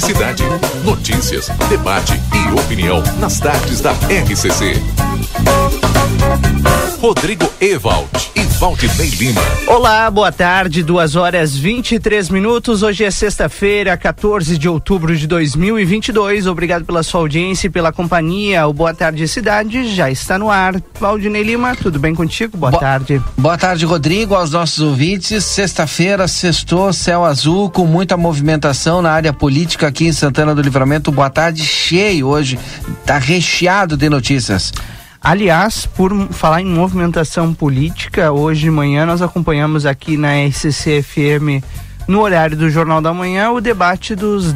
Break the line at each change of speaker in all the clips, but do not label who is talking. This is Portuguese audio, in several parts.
cidade. Notícias, debate e opinião nas tardes da RCC. Rodrigo Ewald e Valdinei Lima.
Olá, boa tarde, duas horas 23 minutos. Hoje é sexta-feira, 14 de outubro de 2022. Obrigado pela sua audiência e pela companhia. O Boa Tarde Cidade já está no ar. Valdinei Lima, tudo bem contigo? Boa, boa tarde.
Boa tarde, Rodrigo, aos nossos ouvintes. Sexta-feira, sextou, céu azul, com muita movimentação na área política aqui em Santana do Livramento. Boa tarde, cheio hoje, tá recheado de notícias.
Aliás, por falar em movimentação política, hoje de manhã nós acompanhamos aqui na RCC-FM, no horário do Jornal da Manhã, o debate dos,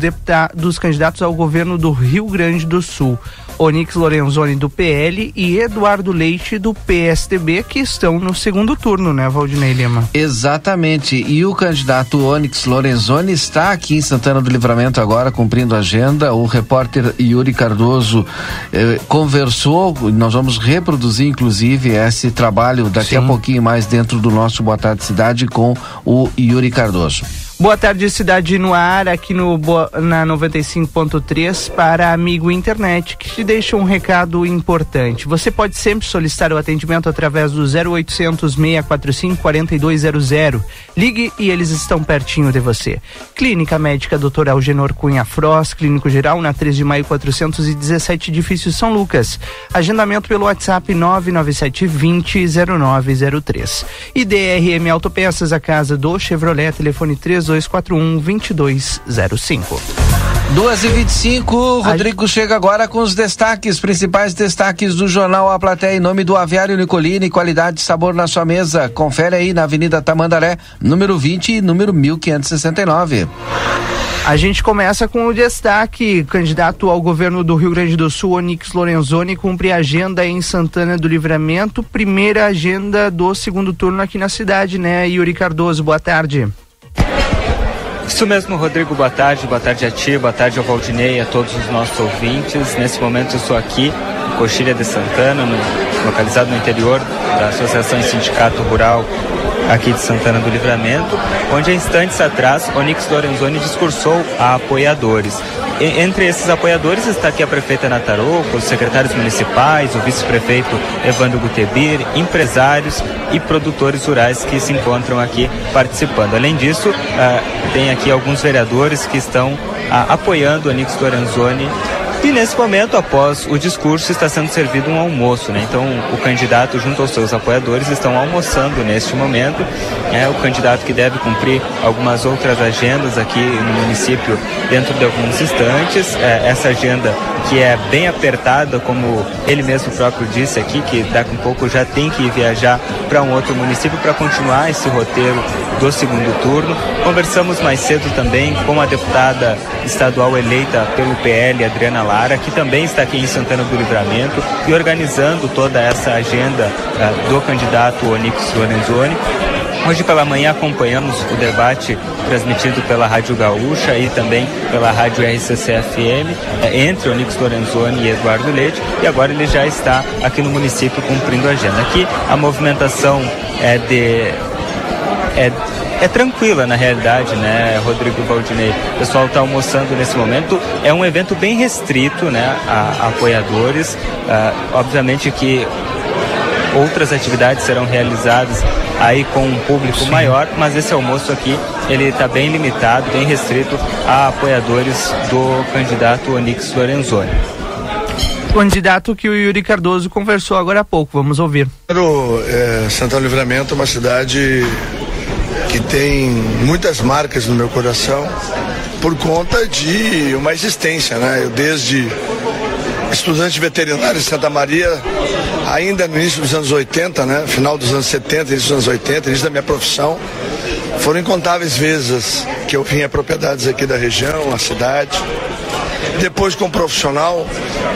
dos candidatos ao governo do Rio Grande do Sul. Onix Lorenzoni do PL e Eduardo Leite do PSDB, que estão no segundo turno, né, Valdinei Lima?
Exatamente. E o candidato Onix Lorenzoni está aqui em Santana do Livramento agora, cumprindo a agenda. O repórter Yuri Cardoso eh, conversou, nós vamos reproduzir, inclusive, esse trabalho daqui Sim. a pouquinho mais dentro do nosso Boa Tarde Cidade com o Yuri Cardoso.
Boa tarde, Cidade no Ar, aqui no, na 95.3 para Amigo Internet, que te deixa um recado importante. Você pode sempre solicitar o atendimento através do 0800 645 4200. Ligue e eles estão pertinho de você. Clínica Médica Dr. Algenor Cunha Frost, Clínico Geral, na 3 de maio 417, edifício São Lucas. Agendamento pelo WhatsApp 997 20 0903. E DRM Autopeças, a casa do Chevrolet, telefone 3 3241 2205.
2 e 25 Rodrigo a... chega agora com os destaques, principais destaques do jornal A Plateia em nome do Aviário Nicolini, qualidade e sabor na sua mesa. Confere aí na Avenida Tamandaré, número 20 e número 1569.
A gente começa com o destaque. Candidato ao governo do Rio Grande do Sul, Onix Lorenzoni, cumpre agenda em Santana do Livramento. Primeira agenda do segundo turno aqui na cidade, né? Yuri Cardoso, boa tarde.
Isso mesmo, Rodrigo, boa tarde, boa tarde a ti, boa tarde ao Valdinei a todos os nossos ouvintes. Nesse momento eu estou aqui em Coxilha de Santana, no, localizado no interior da Associação e Sindicato Rural aqui de Santana do Livramento, onde há instantes atrás Onix Lorenzoni discursou a apoiadores. Entre esses apoiadores está aqui a prefeita Nataroco, os secretários municipais, o vice-prefeito Evandro Gutebir, empresários e produtores rurais que se encontram aqui participando. Além disso, uh, tem aqui alguns vereadores que estão uh, apoiando Onix Lorenzoni e nesse momento, após o discurso, está sendo servido um almoço, né? Então, o candidato, junto aos seus apoiadores, estão almoçando neste momento. É o candidato que deve cumprir algumas outras agendas aqui no município dentro de alguns instantes. É, essa agenda que é bem apertada, como ele mesmo próprio disse aqui, que daqui a pouco já tem que viajar para um outro município para continuar esse roteiro do segundo turno. Conversamos mais cedo também com a deputada estadual eleita pelo PL, Adriana Que também está aqui em Santana do Livramento e organizando toda essa agenda uh, do candidato Onix Lorenzoni. Hoje pela manhã acompanhamos o debate transmitido pela Rádio Gaúcha e também pela Rádio RCC-FM eh, entre Onix Lorenzoni e Eduardo Leite e agora ele já está aqui no município cumprindo a agenda. Aqui a movimentação é de é é tranquila na realidade, né, Rodrigo Valdinei? O pessoal está almoçando nesse momento. É um evento bem restrito, né, a, a apoiadores. Uh, obviamente que outras atividades serão realizadas aí com um público Sim. maior, mas esse almoço aqui ele está bem limitado, bem restrito a apoiadores do candidato Onix Lorenzoni
candidato que o Yuri Cardoso conversou agora há pouco. Vamos ouvir.
É, Santana Livramento é uma cidade que tem muitas marcas no meu coração por conta de uma existência, né? Eu desde estudante veterinário em Santa Maria, ainda no início dos anos 80, né? Final dos anos 70, início dos anos 80, início da minha profissão, foram incontáveis vezes que eu vim a propriedades aqui da região, a cidade. Depois como profissional,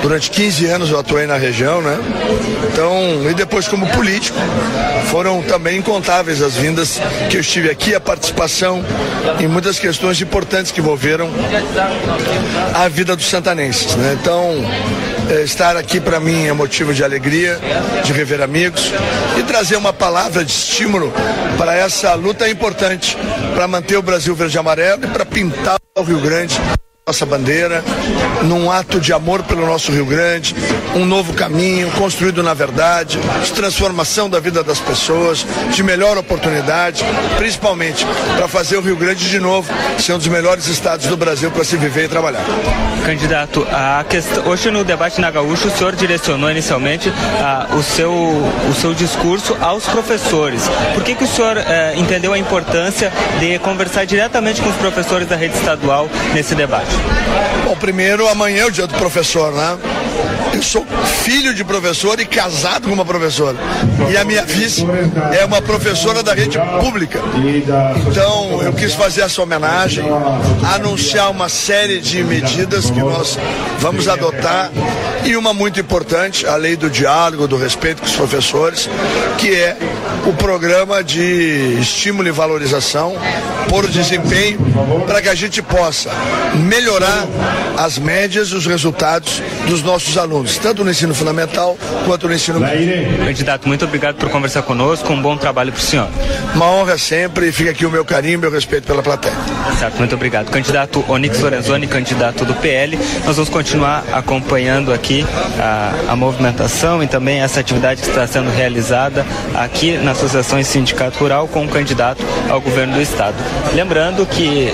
durante 15 anos eu atuei na região, né? Então, e depois como político, foram também incontáveis as vindas que eu estive aqui, a participação em muitas questões importantes que envolveram a vida dos santanenses, né? Então, é, estar aqui para mim é motivo de alegria, de rever amigos e trazer uma palavra de estímulo para essa luta importante para manter o Brasil verde e amarelo e para pintar o Rio Grande nossa bandeira, num ato de amor pelo nosso Rio Grande, um novo caminho construído na verdade, de transformação da vida das pessoas, de melhor oportunidade, principalmente para fazer o Rio Grande de novo ser um dos melhores estados do Brasil para se viver e trabalhar.
Candidato, a questão, hoje no debate na Gaúcha o senhor direcionou inicialmente a, o, seu, o seu discurso aos professores. Por que, que o senhor eh, entendeu a importância de conversar diretamente com os professores da rede estadual nesse debate?
Bom, primeiro, amanhã é o dia do professor, né? Eu sou filho de professor e casado com uma professora. E a minha vice é uma professora da rede pública. Então, eu quis fazer essa homenagem, anunciar uma série de medidas que nós vamos adotar e uma muito importante, a lei do diálogo, do respeito com os professores, que é o programa de estímulo e valorização por desempenho para que a gente possa melhorar as médias e os resultados dos nossos alunos, tanto no ensino fundamental quanto no ensino médio.
Candidato, muito obrigado por conversar conosco, um bom trabalho para o senhor.
Uma honra sempre e fica aqui o meu carinho e meu respeito pela plateia.
Certo, muito obrigado. Candidato Onyx Lorenzoni, candidato do PL, nós vamos continuar acompanhando aqui a, a movimentação e também essa atividade que está sendo realizada aqui na Associação e Sindicato Rural com o candidato ao governo do Estado. Lembrando que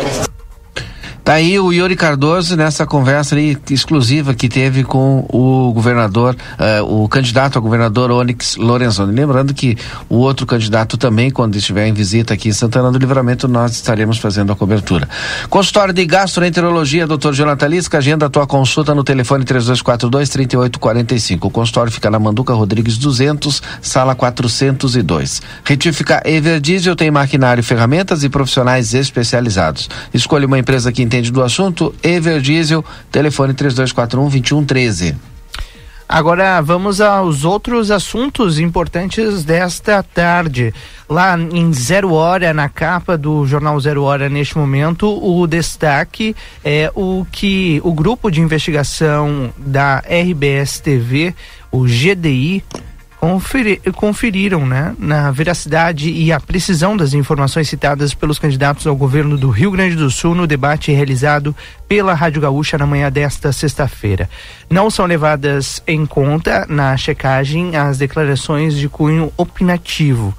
Tá aí o Yuri Cardoso nessa conversa ali, exclusiva que teve com o governador, uh, o candidato a governador Onyx Lorenzoni. Lembrando que o outro candidato também, quando estiver em visita aqui em Santana do Livramento, nós estaremos fazendo a cobertura. Consultório de Gastroenterologia, Dr. Jonathan Lisca, agenda a tua consulta no telefone 3242-3845. O consultório fica na Manduca Rodrigues 200, sala 402. Retífica Everdiesel tem maquinário, ferramentas e profissionais especializados. Escolha uma empresa que entende do assunto, Ever Diesel, telefone 3241 2113.
Agora vamos aos outros assuntos importantes desta tarde. Lá em Zero Hora, na capa do jornal Zero Hora, neste momento, o destaque é o que o grupo de investigação da RBS TV, o GDI, conferi, conferiram né, na veracidade e a precisão das informações citadas pelos candidatos ao governo do Rio Grande do Sul no debate realizado pela Rádio Gaúcha na manhã desta sexta-feira. Não são levadas em conta na checagem as declarações de cunho opinativo.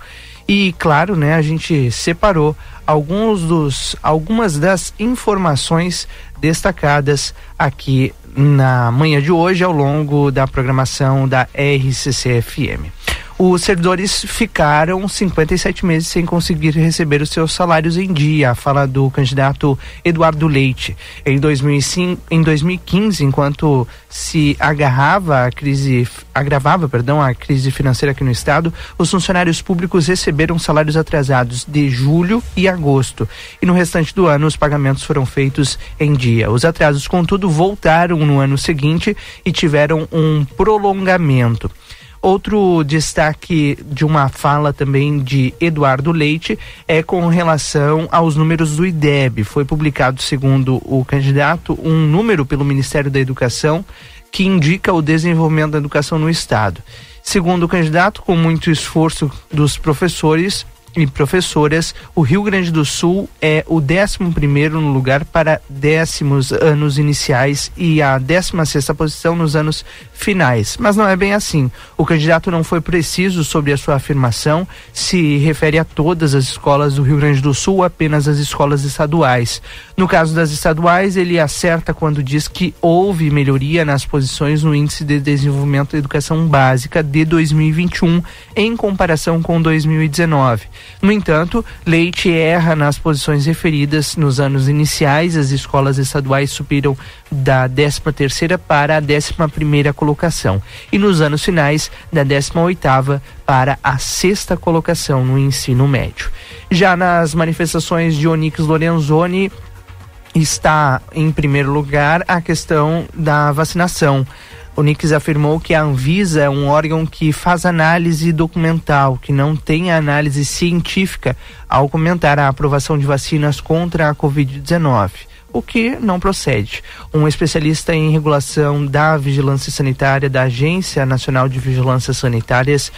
E claro, né, a gente separou alguns dos algumas das informações destacadas aqui na manhã de hoje ao longo da programação da RCCFM os servidores ficaram 57 meses sem conseguir receber os seus salários em dia. Fala do candidato Eduardo Leite. Em, 2005, em 2015, enquanto se agarrava a crise, agravava, perdão, a crise financeira aqui no estado, os funcionários públicos receberam salários atrasados de julho e agosto. E no restante do ano, os pagamentos foram feitos em dia. Os atrasos, contudo, voltaram no ano seguinte e tiveram um prolongamento. Outro destaque de uma fala também de Eduardo Leite é com relação aos números do IDEB. Foi publicado, segundo o candidato, um número pelo Ministério da Educação que indica o desenvolvimento da educação no Estado. Segundo o candidato, com muito esforço dos professores, e professoras, o Rio Grande do Sul é o 11 no lugar para décimos anos iniciais e a 16 posição nos anos finais. Mas não é bem assim. O candidato não foi preciso sobre a sua afirmação, se refere a todas as escolas do Rio Grande do Sul, apenas as escolas estaduais. No caso das estaduais, ele acerta quando diz que houve melhoria nas posições no Índice de Desenvolvimento da Educação Básica de 2021 em comparação com 2019. No entanto, Leite erra nas posições referidas nos anos iniciais. As escolas estaduais subiram da 13 terceira para a 11 primeira colocação e nos anos finais da 18 oitava para a sexta colocação no ensino médio. Já nas manifestações de Onix Lorenzoni está em primeiro lugar a questão da vacinação. O Nix afirmou que a Anvisa é um órgão que faz análise documental, que não tem análise científica ao comentar a aprovação de vacinas contra a Covid-19 o que não procede. Um especialista em regulação da vigilância sanitária da Agência Nacional de Vigilância Sanitárias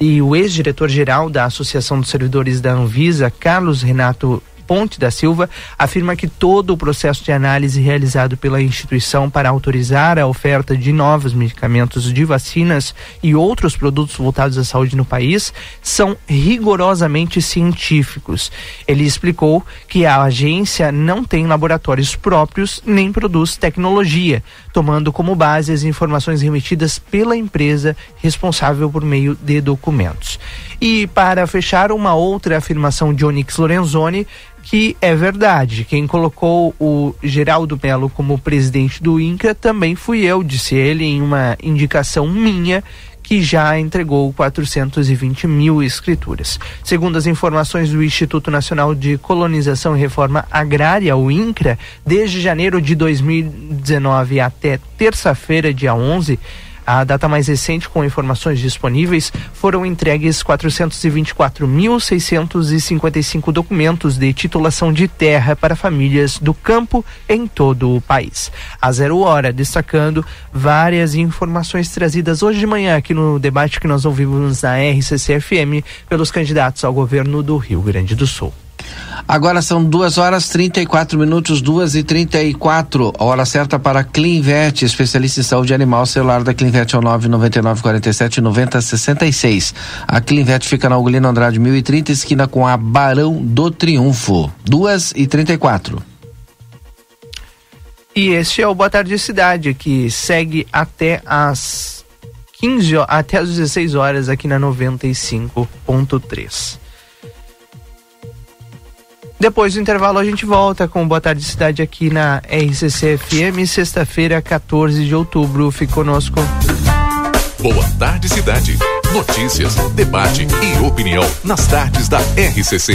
e o ex-diretor-geral da Associação dos Servidores da Anvisa, Carlos Renato Ponte da Silva, afirma que todo o processo de análise realizado pela instituição para autorizar a oferta de novos medicamentos de vacinas e outros produtos voltados à saúde no país são rigorosamente científicos. Ele explicou que a agência não tem laboratórios próprios nem produz tecnologia, tomando como base as informações remetidas pela empresa responsável por meio de documentos. E para fechar, uma outra afirmação de Onyx Lorenzoni, que é verdade. Quem colocou o Geraldo Melo como presidente do INCRA também fui eu, disse ele em uma indicação minha que já entregou 420 mil escrituras. Segundo as informações do Instituto Nacional de Colonização e Reforma Agrária, o INCRA, desde janeiro de 2019 até terça-feira, dia 11, a data mais recente com informações disponíveis foram entregues 424.655 documentos de titulação de terra para famílias do campo em todo o país. A Zero Hora destacando várias informações trazidas hoje de manhã aqui no debate que nós ouvimos na RCC-FM pelos candidatos ao governo do Rio Grande do Sul.
Agora são duas horas trinta e quatro minutos, duas e trinta e quatro. A hora certa para Clinvet, especialista em saúde animal. Celular da Clinvet é o nove noventa e nove quarenta e sete noventa sessenta e seis. A Clinvet fica na Ugolino Andrade mil e trinta, esquina com a Barão do Triunfo. Duas e trinta e quatro.
E este é o Boa Tarde Cidade, que segue até as 15 até as 16 horas aqui na 95.3. Depois do intervalo a gente volta com Boa Tarde Cidade aqui na RCC FM, sexta-feira, 14 de outubro. Fique conosco.
Boa Tarde Cidade. Notícias, debate e opinião nas tardes da RCC.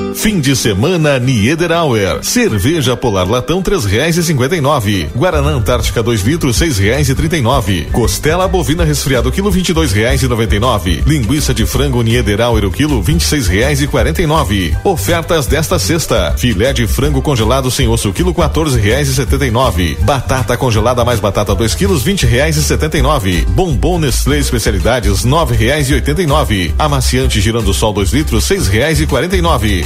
Fim de semana Niederauer. Cerveja Polar Latão três reais e cinquenta e nove. Guaraná Antártica 2 litros seis reais e trinta e nove. Costela bovina resfriado quilo vinte e dois reais e noventa e nove. Linguiça de frango Niederauer o quilo vinte e seis reais e quarenta e nove. Ofertas desta sexta. Filé de frango congelado sem osso quilo quatorze reais e setenta e nove. Batata congelada mais batata dois quilos vinte reais e setenta e nove. Bombom Nestlé especialidades nove reais e oitenta e nove. Amaciante girando sol dois litros seis reais e quarenta e nove.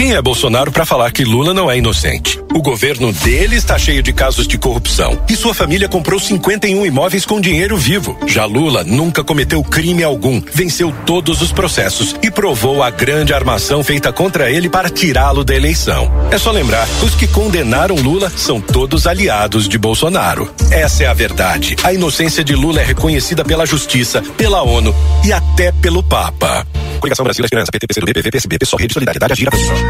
Quem é Bolsonaro para falar que Lula não é inocente? O governo dele está cheio de casos de corrupção e sua família comprou 51 imóveis com dinheiro vivo. Já Lula nunca cometeu crime algum, venceu todos os processos e provou a grande armação feita contra ele para tirá-lo da eleição. É só lembrar, os que condenaram Lula são todos aliados de Bolsonaro. Essa é a verdade. A inocência de Lula é reconhecida pela justiça, pela ONU e até pelo Papa. Coligação Brasil Esperança, PT, PCdoB, PV, PSB, Pessoal, Rede Solidariedade, Pessoal.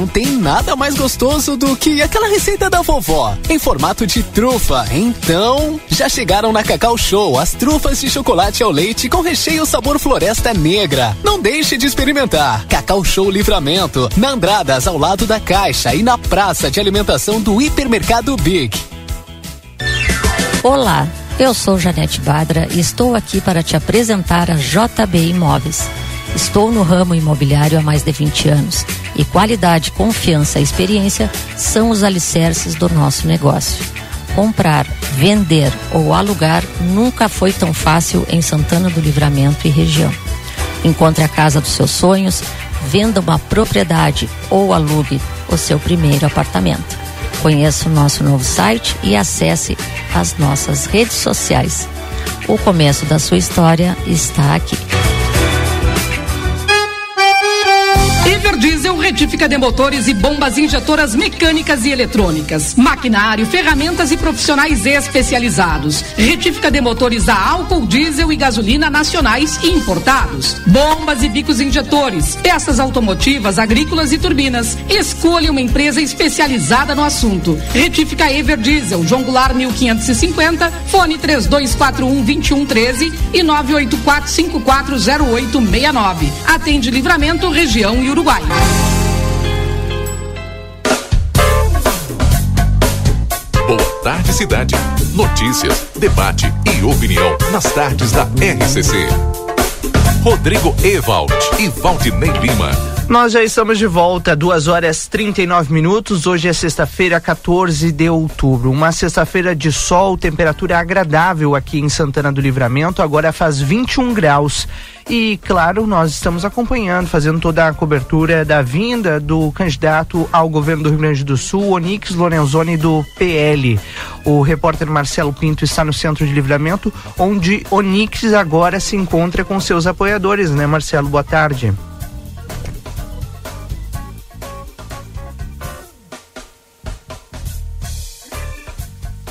Não tem nada mais gostoso do que aquela receita da vovó, em formato de trufa. Então, já chegaram na Cacau Show as trufas de chocolate ao leite com recheio sabor floresta negra. Não deixe de experimentar. Cacau Show Livramento, na Andradas, ao lado da Caixa e na praça de alimentação do Hipermercado Big.
Olá. Eu sou Janete Badra e estou aqui para te apresentar a JB Imóveis. Estou no ramo imobiliário há mais de 20 anos e qualidade, confiança e experiência são os alicerces do nosso negócio. Comprar, vender ou alugar nunca foi tão fácil em Santana do Livramento e região. Encontre a casa dos seus sonhos, venda uma propriedade ou alugue o seu primeiro apartamento. Conheça o nosso novo site e acesse as nossas redes sociais. O começo da sua história está aqui.
Everdiesel retífica de motores e bombas injetoras mecânicas e eletrônicas, maquinário, ferramentas e profissionais especializados. Retífica de motores a álcool, diesel e gasolina nacionais e importados. Bombas e bicos injetores, peças automotivas, agrícolas e turbinas. Escolha uma empresa especializada no assunto. Retífica Everdiesel, João Goulart 1550, fone 3241 2113 e 984540869. Atende Livramento, região e Uruguai.
Tarde, cidade. Notícias, debate e opinião nas tardes da RCC. Rodrigo Ewald e Valdinei Lima.
Nós já estamos de volta, 2 horas 39 minutos. Hoje é sexta-feira, 14 de outubro. Uma sexta-feira de sol, temperatura agradável aqui em Santana do Livramento. Agora faz 21 graus. E, claro, nós estamos acompanhando, fazendo toda a cobertura da vinda do candidato ao governo do Rio Grande do Sul, Onix Lorenzoni, do PL. O repórter Marcelo Pinto está no centro de livramento, onde Onix agora se encontra com seus apoiadores, né, Marcelo? Boa tarde.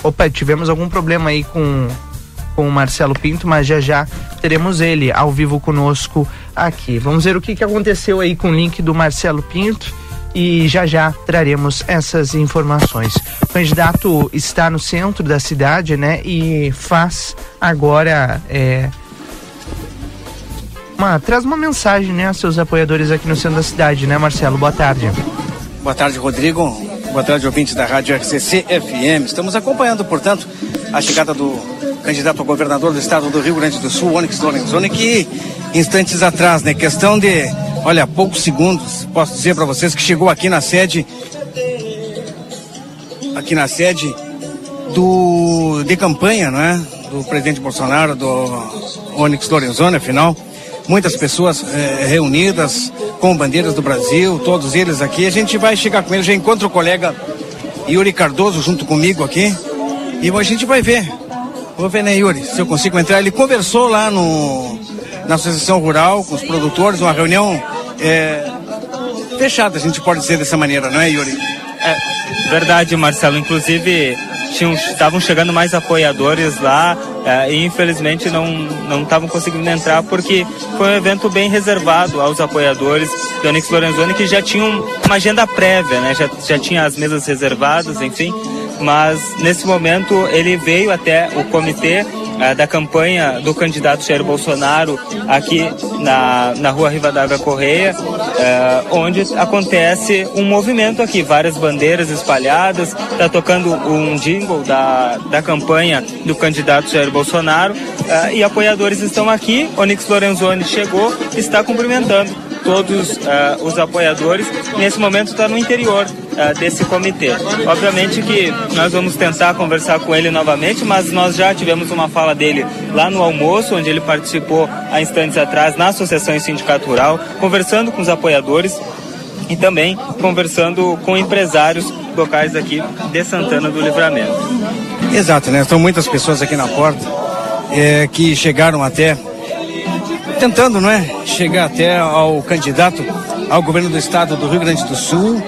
Opa, tivemos algum problema aí com, com o Marcelo Pinto, mas já já teremos ele ao vivo conosco aqui. Vamos ver o que, que aconteceu aí com o link do Marcelo Pinto e já já traremos essas informações. O candidato está no centro da cidade, né? E faz agora é, uma, traz uma mensagem, né, aos seus apoiadores aqui no centro da cidade, né, Marcelo? Boa tarde.
Boa tarde, Rodrigo. Boa tarde, ouvintes da Rádio RCC FM. Estamos acompanhando, portanto, a chegada do candidato a governador do estado do Rio Grande do Sul, Onyx Lorenzoni, que instantes atrás, né, questão de, olha, poucos segundos, posso dizer para vocês que chegou aqui na sede, aqui na sede do de campanha, não é, do presidente Bolsonaro, do Onyx Lorenzoni, afinal, muitas pessoas eh, reunidas com bandeiras do Brasil, todos eles aqui. A gente vai chegar com ele, já encontra o colega Yuri Cardoso junto comigo aqui e a gente vai ver. Vou ver, né, Yuri, se eu consigo entrar. Ele conversou lá no, na Associação Rural com os produtores, uma reunião eh, fechada, a gente pode dizer dessa maneira, não é, Yuri?
É, verdade, Marcelo. Inclusive, estavam chegando mais apoiadores lá é, e infelizmente não não estavam conseguindo entrar porque foi um evento bem reservado aos apoiadores do Onyx Lorenzoni que já tinham uma agenda prévia, né? Já, já tinha as mesas reservadas, enfim. Mas nesse momento ele veio até o comitê uh, da campanha do candidato Jair Bolsonaro aqui na, na rua Rivadavia Correia, uh, onde acontece um movimento aqui, várias bandeiras espalhadas, está tocando um jingle da, da campanha do candidato Jair Bolsonaro uh, e apoiadores estão aqui. Onyx Lorenzoni chegou, está cumprimentando todos uh, os apoiadores. Nesse momento está no interior uh, desse comitê. Obviamente que nós vamos tentar conversar com ele novamente, mas nós já tivemos uma fala dele lá no almoço, onde ele participou há instantes atrás na Associação Sindicato Rural, conversando com os apoiadores e também conversando com empresários locais aqui de Santana do Livramento.
Exato, né? Estão muitas pessoas aqui na porta é, que chegaram até tentando, não é, chegar até ao candidato ao governo do estado do Rio Grande do Sul.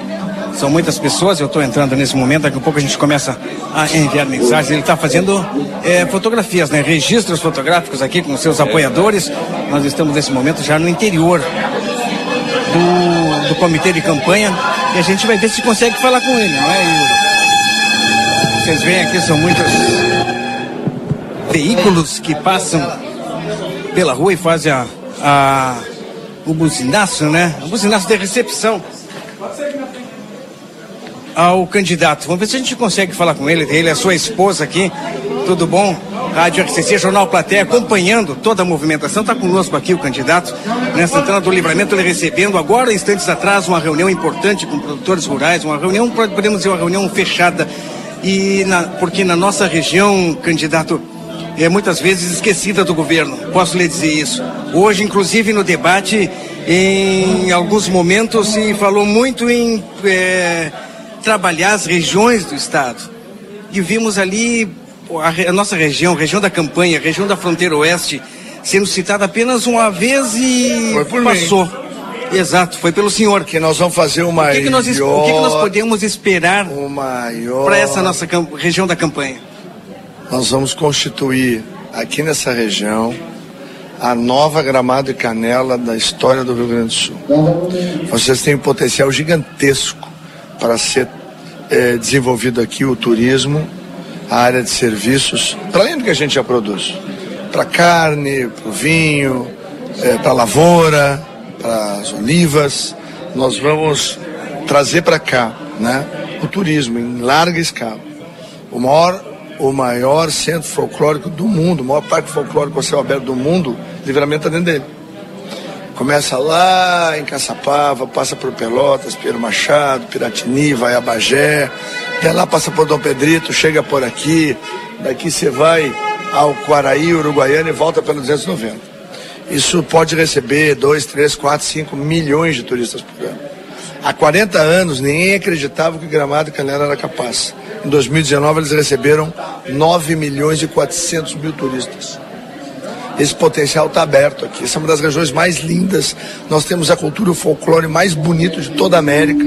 São muitas pessoas, eu estou entrando nesse momento, daqui a pouco a gente começa a enviar mensagens. Ele está fazendo é, fotografias, né? registros fotográficos aqui com seus apoiadores. Nós estamos nesse momento já no interior do, do comitê de campanha e a gente vai ver se consegue falar com ele, não é, Yuri? Vocês veem aqui, são muitos veículos que passam pela rua e fazem a, a, o buzinaço, né? O buzinaço de recepção ao candidato. Vamos ver se a gente consegue falar com ele, ele, a sua esposa aqui. Tudo bom? Rádio RCC, Jornal Platéia, acompanhando toda a movimentação. Está conosco aqui o candidato, né, Santana do Livramento, ele recebendo agora, instantes atrás, uma reunião importante com produtores rurais, uma reunião, podemos dizer, uma reunião fechada. E na, porque na nossa região, candidato, é muitas vezes esquecida do governo, posso lhe dizer isso. Hoje, inclusive, no debate, em alguns momentos se falou muito em é, trabalhar as regiões do Estado. E vimos ali a, a nossa região, região da campanha, região da fronteira oeste, sendo citada apenas uma vez e passou. Mim. Exato, foi pelo senhor.
Que nós vamos fazer o maior.
O que, que, nós, o que, que nós podemos esperar
para
essa nossa região da campanha?
Nós vamos constituir aqui nessa região a nova Gramado e Canela da história do Rio Grande do Sul. Vocês têm um potencial gigantesco para ser é, desenvolvido aqui o turismo, a área de serviços, para além do que a gente já produz. Para carne, para o vinho, é, para a lavoura, para as olivas. Nós vamos trazer para cá né, o turismo em larga escala. O maior, o maior centro folclórico do mundo, o maior parque folclórico a céu aberto do mundo, livramento está dentro dele. Começa lá em Caçapava, passa por Pelotas, Pedro Machado, Piratini, vai a Bagé, até lá passa por Dom Pedrito, chega por aqui, daqui você vai ao Quaraí, Uruguaiana e volta pelo 290. Isso pode receber 2, 3, 4, 5 milhões de turistas por ano. Há 40 anos ninguém acreditava que Gramado e Canela era capaz. Em 2019 eles receberam 9 milhões e 400 mil turistas. Esse potencial está aberto aqui. Essa é uma das regiões mais lindas. Nós temos a cultura e o folclore mais bonito de toda a América.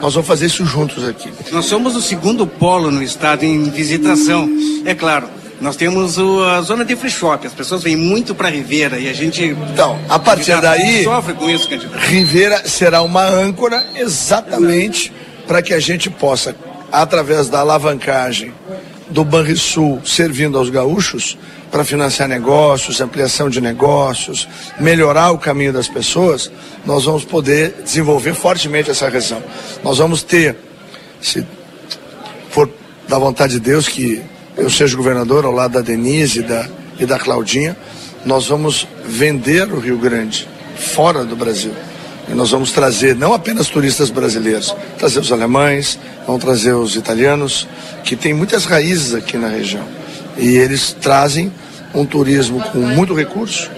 Nós vamos fazer isso juntos aqui.
Nós somos o segundo polo no estado em visitação. É claro, nós temos a zona de free shop, as pessoas vêm muito para Rivera e a gente.
Então, a partir daí.
Sofre com isso, candidato.
Rivera será uma âncora exatamente para que a gente possa, através da alavancagem do Banrisul servindo aos gaúchos, para financiar negócios, ampliação de negócios, melhorar o caminho das pessoas, nós vamos poder desenvolver fortemente essa região. Nós vamos ter, se for da vontade de Deus que eu seja governador ao lado da Denise e da, e da Claudinha, nós vamos vender o Rio Grande fora do Brasil. E nós vamos trazer não apenas turistas brasileiros, trazer os alemães, vamos trazer os italianos, que tem muitas raízes aqui na região. E eles trazem um turismo com muito recurso,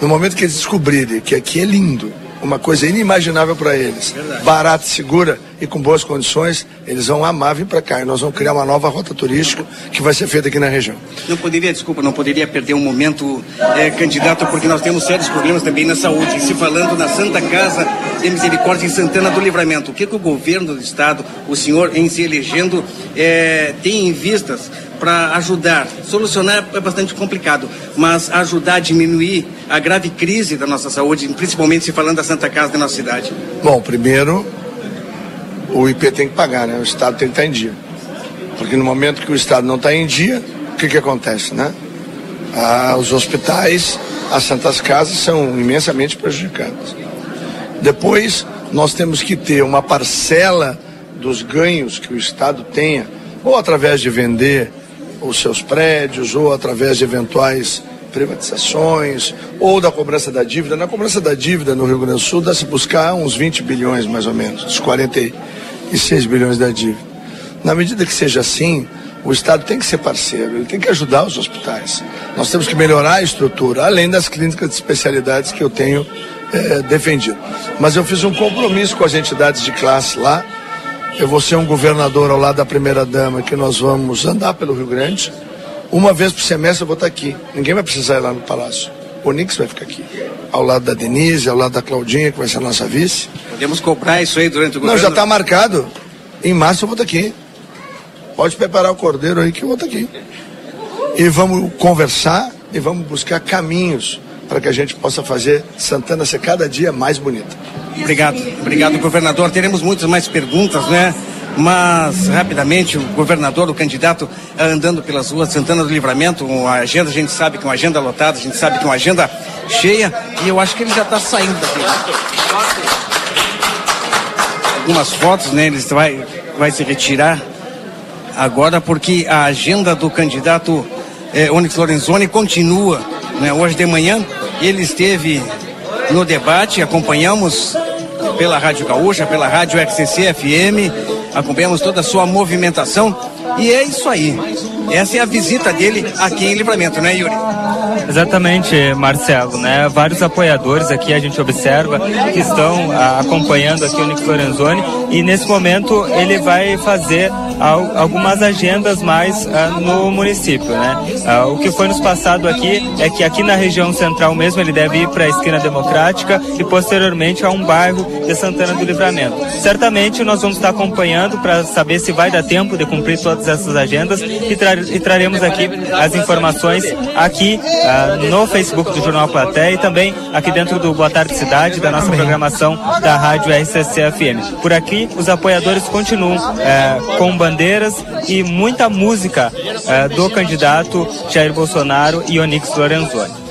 no momento que eles descobrirem que aqui é lindo, uma coisa inimaginável para eles, Verdade. barata, segura e com boas condições, eles vão amar vir para cá. E nós vamos criar uma nova rota turística que vai ser feita aqui na região.
Não poderia, desculpa, não poderia perder um momento, é, candidato, porque nós temos sérios problemas também na saúde. E se falando na Santa Casa de Misericórdia em Santana do Livramento, o que, que o governo do estado, o senhor em se elegendo, é, tem em vistas para ajudar. Solucionar é bastante complicado, mas ajudar a diminuir a grave crise da nossa saúde, principalmente se falando da Santa Casa da nossa cidade?
Bom, primeiro, o IP tem que pagar, né? O Estado tem que estar em dia. Porque no momento que o Estado não está em dia, o que, que acontece, né? Ah, os hospitais, as santas casas são imensamente prejudicadas. Depois, nós temos que ter uma parcela dos ganhos que o Estado tenha, ou através de vender os seus prédios ou através de eventuais privatizações ou da cobrança da dívida. Na cobrança da dívida no Rio Grande do Sul dá-se buscar uns 20 bilhões mais ou menos, dos 46 bilhões da dívida. Na medida que seja assim, o Estado tem que ser parceiro, ele tem que ajudar os hospitais. Nós temos que melhorar a estrutura, além das clínicas de especialidades que eu tenho é, defendido. Mas eu fiz um compromisso com as entidades de classe lá, eu vou ser um governador ao lado da primeira-dama que nós vamos andar pelo Rio Grande. Uma vez por semestre eu vou estar aqui. Ninguém vai precisar ir lá no palácio. O Nix vai ficar aqui. Ao lado da Denise, ao lado da Claudinha, que vai ser a nossa vice.
Podemos comprar isso aí durante o
governo? Não, já está marcado. Em março eu vou estar aqui. Pode preparar o cordeiro aí que eu vou estar aqui. E vamos conversar e vamos buscar caminhos para que a gente possa fazer Santana ser cada dia mais bonita.
Obrigado, obrigado, governador. Teremos muitas mais perguntas, né? Mas, rapidamente, o governador, o candidato, andando pelas ruas, Santana do Livramento, uma agenda, a gente sabe que é uma agenda lotada, a gente sabe que é uma agenda cheia, e eu acho que ele já está saindo daqui. Algumas fotos, né? Ele vai, vai se retirar agora, porque a agenda do candidato é, Onyx Lorenzoni continua né, hoje de manhã. Ele esteve no debate, acompanhamos pela Rádio Gaúcha, pela Rádio XCC FM, acompanhamos toda a sua movimentação e é isso aí. Essa é a visita dele aqui em Livramento, né, Yuri?
Exatamente, Marcelo, né? Vários apoiadores aqui a gente observa que estão a, acompanhando aqui o Nick Lorenzoni e nesse momento ele vai fazer al, algumas agendas mais uh, no município, né? Uh, o que foi nos passado aqui é que aqui na região central mesmo ele deve ir para a esquina democrática e posteriormente a um bairro de Santana do Livramento. Certamente nós vamos estar acompanhando para saber se vai dar tempo de cumprir todas essas agendas e, tra e traremos aqui as informações aqui uh, no Facebook do Jornal Platéia e também aqui dentro do Boa Tarde Cidade, da nossa programação da Rádio RCC FM. Por aqui, os apoiadores continuam uh, com bandeiras e muita música uh, do candidato Jair Bolsonaro e Onix Lorenzoni.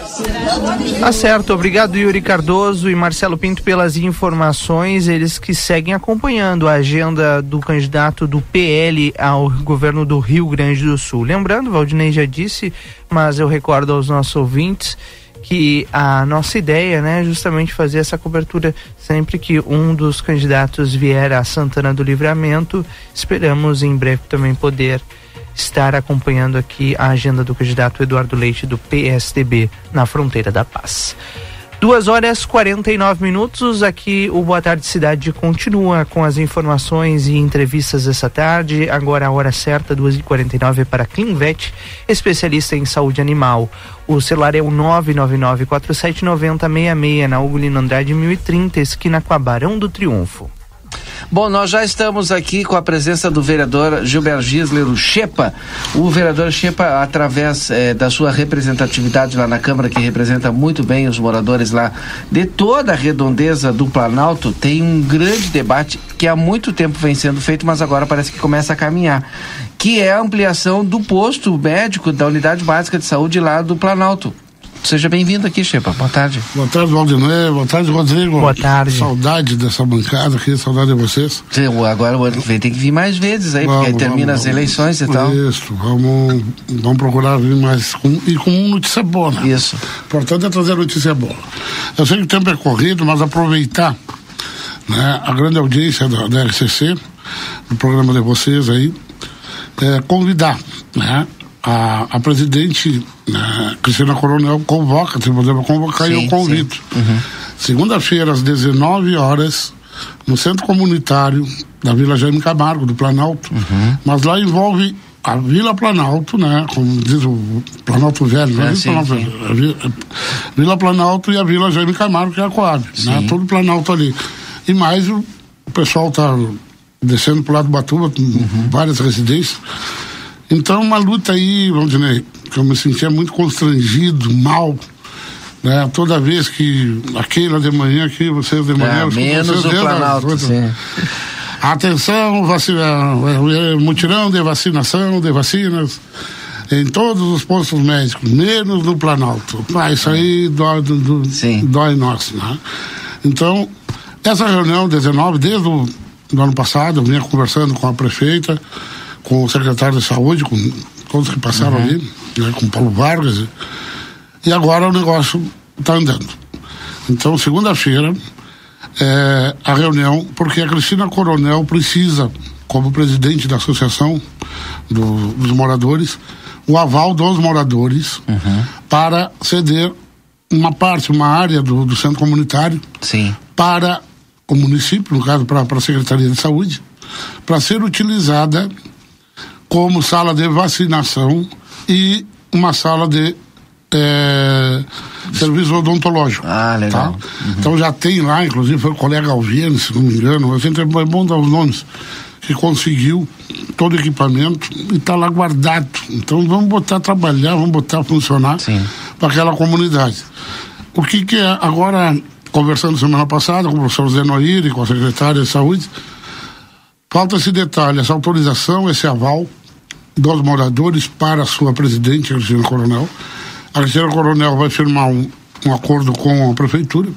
Tá certo, obrigado Yuri Cardoso e Marcelo Pinto pelas informações, eles que seguem acompanhando a agenda do candidato do PL ao governo do Rio Grande do Sul. Lembrando, Valdinei já disse, mas eu recordo aos nossos ouvintes que a nossa ideia né, é justamente fazer essa cobertura sempre que um dos candidatos vier a Santana do Livramento. Esperamos em breve também poder estar acompanhando aqui a agenda do candidato Eduardo Leite do PSDB na fronteira da paz. Duas horas 49 minutos. Aqui o Boa Tarde Cidade continua com as informações e entrevistas essa tarde. Agora a hora certa, 2h49 para Clinvet, especialista em saúde animal. O celular é o 999-479066 na Ugolino Andrade 1030, esquina com a Barão do Triunfo.
Bom, nós já estamos aqui com a presença do vereador Gilberto Gisler, Chepa. O vereador Chepa, através eh, da sua representatividade lá na Câmara, que representa muito bem os moradores lá de toda a redondeza do Planalto, tem um grande debate que há muito tempo vem sendo feito, mas agora parece que começa a caminhar. Que é a ampliação do posto médico da Unidade Básica de Saúde lá do Planalto. Seja bem-vindo aqui, Chepa. Boa tarde.
Boa tarde, Valdinei. Boa tarde, Rodrigo.
Boa tarde.
Saudade dessa bancada aqui, saudade de vocês.
Sim, agora o ano que vem tem que vir mais vezes aí, vamos, porque aí termina vamos, as eleições
vamos,
e tal.
Isso, vamos, vamos procurar vir mais com, e com notícia boa, né?
Isso.
O importante é trazer notícia boa. Eu sei que o tempo é corrido, mas aproveitar né, a grande audiência da, da RCC, do programa de vocês aí, é, convidar, né? A, a presidente né, Cristina Coronel convoca, se podemos convocar, sim, e eu convido. Uhum. Segunda-feira, às 19 horas, no Centro Comunitário da Vila Jaime Camargo, do Planalto. Uhum. Mas lá envolve a Vila Planalto, né? Como diz o Planalto Velho, né? É, sim, Planalto, sim. A Vila, Vila Planalto e a Vila Jaime Camargo, que é a Coab, né? Todo Planalto ali. E mais o, o pessoal tá descendo pro lado do Batuba, uhum. várias residências. Então, uma luta aí, Valdinei, que eu me sentia muito constrangido, mal. Né? Toda vez que aquele de manhã, aqui, vocês de manhã.
É, menos vocês o Planalto, sim.
Atenção, vacina, é, é, mutirão de vacinação, de vacinas em todos os postos médicos, menos no Planalto. Ah, isso aí dói, do, dói nós, né? Então, essa reunião 19, desde o ano passado, eu vinha conversando com a prefeita, com o secretário de saúde, com todos que passaram uhum. ali, né, com Paulo Vargas. E agora o negócio está andando. Então, segunda-feira, é, a reunião, porque a Cristina Coronel precisa, como presidente da associação do, dos moradores, o aval dos moradores uhum. para ceder uma parte, uma área do, do centro comunitário
Sim.
para o município, no caso, para a Secretaria de Saúde, para ser utilizada como sala de vacinação e uma sala de é, serviço odontológico.
Ah, legal. Tá?
Uhum. Então já tem lá, inclusive foi o colega Alviane, se não me engano, a gente é bom dar os nomes, que conseguiu todo o equipamento e está lá guardado. Então vamos botar a trabalhar, vamos botar a funcionar para aquela comunidade. O que que é, agora, conversando semana passada com o professor Zenoir e com a secretária de saúde, falta esse detalhe, essa autorização, esse aval dos moradores para a sua presidente, a Cristina Coronel. A Cristina Coronel vai firmar um, um acordo com a prefeitura,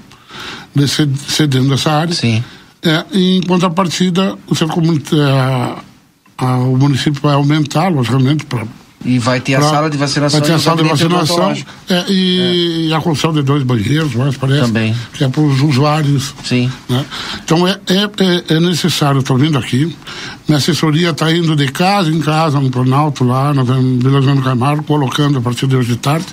cedendo essa área.
Sim.
É, em contrapartida, o, seu, é, a, o município vai aumentar, logicamente, para
E vai ter a
pra-
sala de vacinação.
Vai ter a sala de vacinação é, e a construção de dois banheiros, mais parece.
Também.
Que é para os usuários.
Sim.
Né? Então é, é, é, é necessário, estou vindo aqui, minha assessoria está indo de casa em casa no Planalto, lá na Vila João Camargo, colocando a partir de hoje de tarde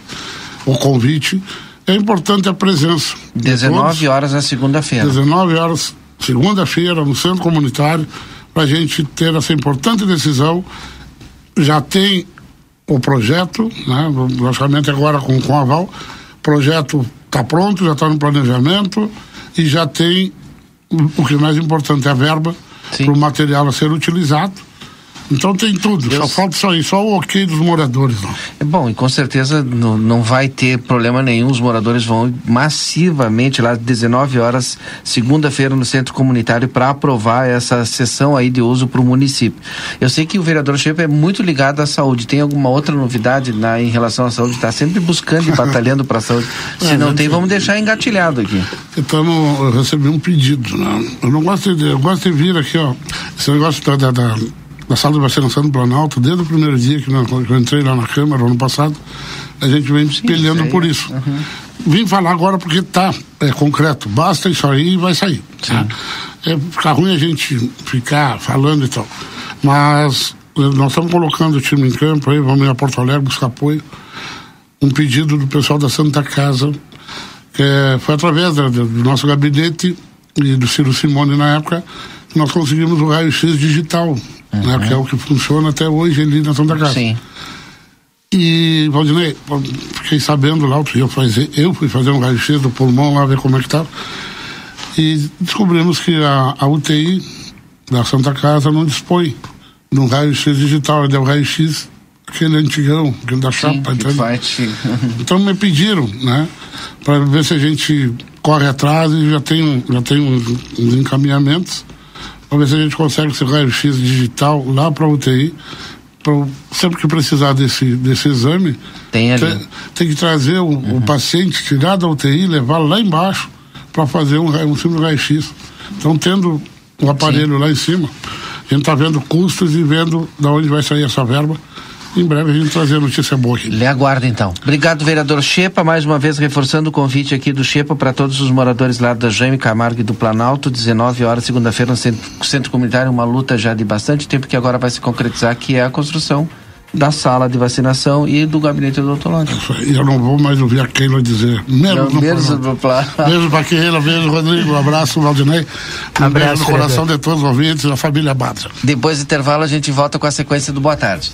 o convite. É importante a presença. de
19
todos.
horas na segunda-feira.
19 horas, segunda-feira, no centro comunitário, para a gente ter essa importante decisão. Já tem o projeto, né? logicamente agora com, com aval. O projeto está pronto, já está no planejamento e já tem o que é mais importante, a verba para o material a ser utilizado. Então tem tudo, só falta só só o ok dos moradores. Não.
É bom, e com certeza não, não vai ter problema nenhum. Os moradores vão massivamente lá às 19 horas, segunda-feira, no centro comunitário, para aprovar essa sessão aí de uso para o município. Eu sei que o vereador Chepe é muito ligado à saúde. Tem alguma outra novidade na, em relação à saúde? Está sempre buscando e batalhando para a saúde. Se
É,
não tem,
tem.
vamos deixar engatilhado aqui.
Então eu recebi um pedido, né? Eu não gosto de, eu gosto de vir aqui, ó, esse negócio da, da, da, da sala de vacinação do Planalto, desde o primeiro dia que, nós- que eu entrei lá na Câmara, ano passado, a gente vem se espelhando
isso
por isso. Vim falar agora porque tá é, concreto, basta isso aí e vai sair. Tá? É ficar ruim a gente ficar falando e tal. Mas eh, nós estamos colocando o time em campo aí, vamos ir a Porto Alegre buscar apoio. Um pedido do pessoal da Santa Casa, que é, foi através do, do nosso gabinete e do Ciro Simone na época que nós conseguimos o raio-x digital, né, que é o que funciona até hoje ali na Santa Casa.
Sim.
E, Valdinei, fiquei sabendo lá, eu, fazer, eu fui fazer um raio-x do pulmão lá, ver como é que estava. E descobrimos que a, a UTI da Santa Casa não dispõe de um raio-x digital, é o raio-x, aquele antigão, aquele da chapa.
vai te-
Então me pediram, né, para ver se a gente corre atrás e já tem, já tem uns, uns encaminhamentos para ver se a gente consegue esse raio-x digital lá para a UTI. Pra, sempre que precisar desse, desse exame,
Tem. Uhum.
tem, tem que trazer o, o paciente, tirar da UTI, levar lá embaixo para fazer um, um simples raio-x. Então, tendo o aparelho lá em cima, a gente está vendo custos e vendo de onde vai sair essa verba. Em breve a gente trazer notícia boa aqui.
Lhe aguardo então. Obrigado, vereador Chepa, mais uma vez reforçando o convite aqui do Chepa para todos os moradores lá da Jaime Camargo e do Planalto, 19 horas, segunda-feira, no centro, centro comunitário, uma luta já de bastante tempo que agora vai se concretizar, que é a construção da sala de vacinação e do gabinete odontológico.
Eu não vou mais ouvir a Keila dizer menos no
menos
programa.
no plano.
Beijo pra Keila, beijo Rodrigo, um abraço Valdinei, um
Abraço,
beijo no coração de todos os ouvintes da família Badra.
Depois do intervalo a gente volta com a sequência do Boa Tarde.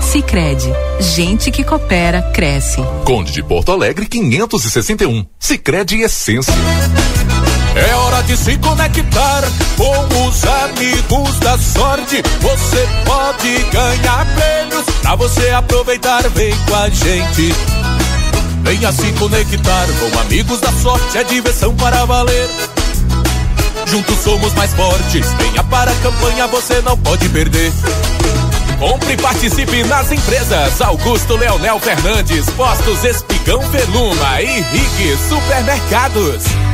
Sicredi, gente que coopera cresce.
Conde de Porto Alegre 561. Sicredi Essência.
É hora de se conectar com os amigos da sorte. Você pode ganhar prêmios pra você aproveitar. Vem com a gente. Venha se conectar com amigos da sorte. É diversão para valer. Juntos somos mais fortes. Venha para a campanha, você não pode perder. Compre e participe nas empresas Augusto Leonel Fernandes, Postos Espigão Veluma e Rig Supermercados.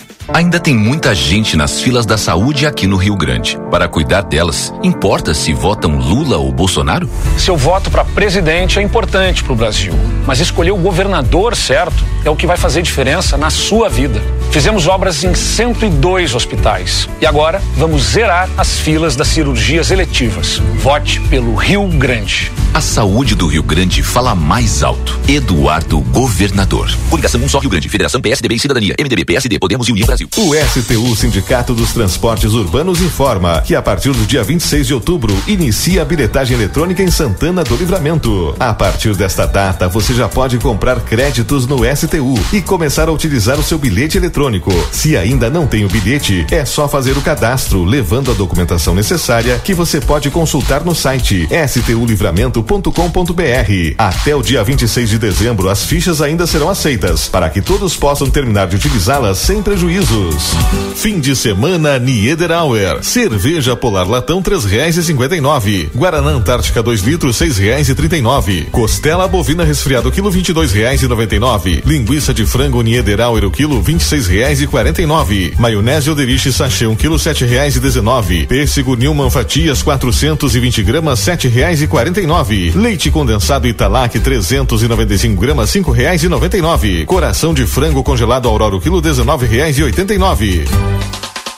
Ainda tem muita gente nas filas da saúde aqui no Rio Grande. Para cuidar delas, importa se votam Lula ou Bolsonaro?
Seu voto para presidente é importante para o Brasil, mas escolher o governador certo é o que vai fazer diferença na sua vida. Fizemos obras em 102 hospitais e agora vamos zerar as filas das cirurgias eletivas. Vote pelo Rio Grande.
A saúde do Rio Grande fala mais alto. Eduardo Governador.
Coligação Um Só Rio Grande. Federação PSDB e Cidadania. MDB, PSD, Podemos e União Brasil.
O STU Sindicato dos Transportes Urbanos informa que a partir do dia 26 de outubro inicia a bilhetagem eletrônica em Santana do Livramento. A partir desta data, você já pode comprar créditos no STU e começar a utilizar o seu bilhete eletrônico. Se ainda não tem o bilhete, é só fazer o cadastro, levando a documentação necessária que você pode consultar no site stulivramento.com.br. Até o dia 26 de dezembro, as fichas ainda serão aceitas para que todos possam terminar de utilizá-las sem prejuízos. Fim de semana Niederauer. Cerveja Polar Latão três reais e cinquenta e nove. Guaraná Antártica 2 litros seis reais e trinta e nove. Costela bovina resfriado quilo vinte e dois reais e noventa e nove. Linguiça de frango Niederauer o quilo vinte e seis reais e quarenta e nove. Maionese Oderich sachê um quilo sete reais e dezenove. Pêssego Newman fatias 420 gramas sete reais e quarenta e nove. Leite condensado Italac 395 gramas cinco reais e noventa e nove. Coração de frango congelado Aurora o quilo dezenove reais e oitenta e nove.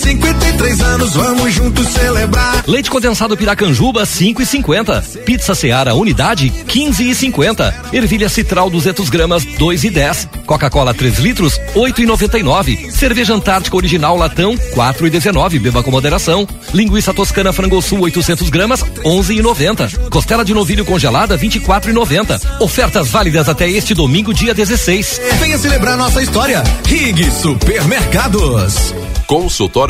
Rig 53 anos, vamos juntos celebrar.
Leite condensado Piracanjuba 5 e 50. Pizza Seara unidade 15 e 50. Ervilha Citral 200 gramas 2 e 10. Coca-Cola 3 litros 8 e 99. Cerveja Antártica original latão 4 e 19. Beba com moderação. Linguiça Toscana Frango Sul 800 gramas 11 e 90. Costela de novilho congelada 24 e 90. Ofertas válidas até este domingo dia 16.
Venha celebrar nossa história. Rig Supermercados.
Consultório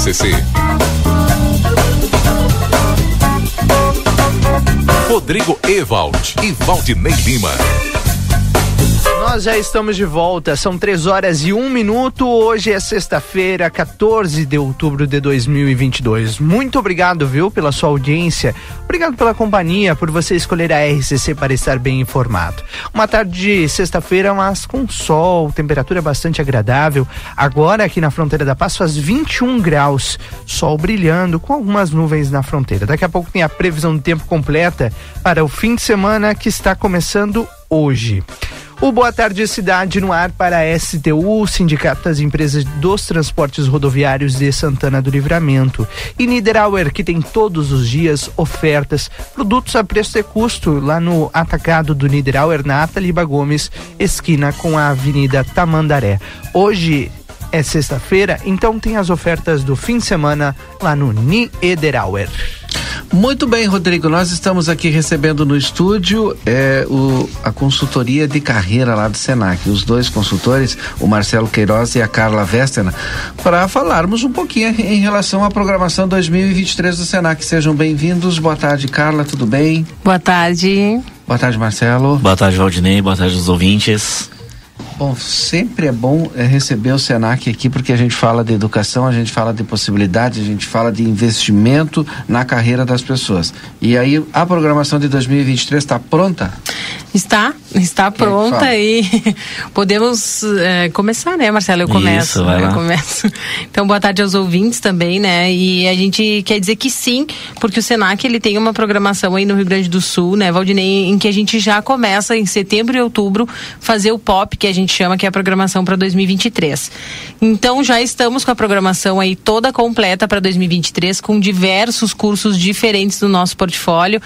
RCC. Rodrigo Ewald e Valdinei Lima.
Nós já estamos de volta, são três horas e um minuto. Hoje é sexta-feira, 14 de outubro de 2022. Muito obrigado, viu, pela sua audiência. Obrigado pela companhia, por você escolher a RCC para estar bem informado. Uma tarde de sexta-feira, mas com sol, temperatura bastante agradável. Agora aqui na fronteira da Paz faz 21 graus, sol brilhando com algumas nuvens na fronteira. Daqui a pouco tem a previsão do tempo completa para o fim de semana que está começando hoje. O Boa Tarde Cidade no ar para a STU, Sindicato das Empresas dos Transportes Rodoviários de Santana do Livramento. E Niederauer, que tem todos os dias ofertas, produtos a preço de custo lá no atacado do Niederauer, na Ataliba Gomes, esquina com a Avenida Tamandaré. Hoje é sexta-feira, então tem as ofertas do fim de semana lá no Niederauer.
Muito bem, Rodrigo. Nós estamos aqui recebendo no estúdio é, o, a consultoria de carreira lá do Senac. Os dois consultores, o Marcelo Queiroz e a Carla Vestena, para falarmos um pouquinho em relação à programação 2023 do Senac. Sejam bem-vindos. Boa tarde, Carla. Tudo bem?
Boa tarde.
Boa tarde, Marcelo.
Boa tarde, Valdinei. Boa tarde aos ouvintes.
Bom, sempre é bom é, receber o Senac aqui porque a gente fala de educação, a gente fala de possibilidades, a gente fala de investimento na carreira das pessoas. E aí, a programação de 2023 está pronta?
Está, está pronta e podemos é, começar, né, Marcelo? Eu começo.
Isso, vai
eu
lá.
começo. Então, boa tarde aos ouvintes também, né? E a gente quer dizer que sim, porque o Senac ele tem uma programação aí no Rio Grande do Sul, né, Valdinei, em que a gente já começa em setembro e outubro fazer o POP, que a gente chama que é a programação para 2023. Então, já estamos com a programação aí toda completa para 2023, com diversos cursos diferentes do nosso portfólio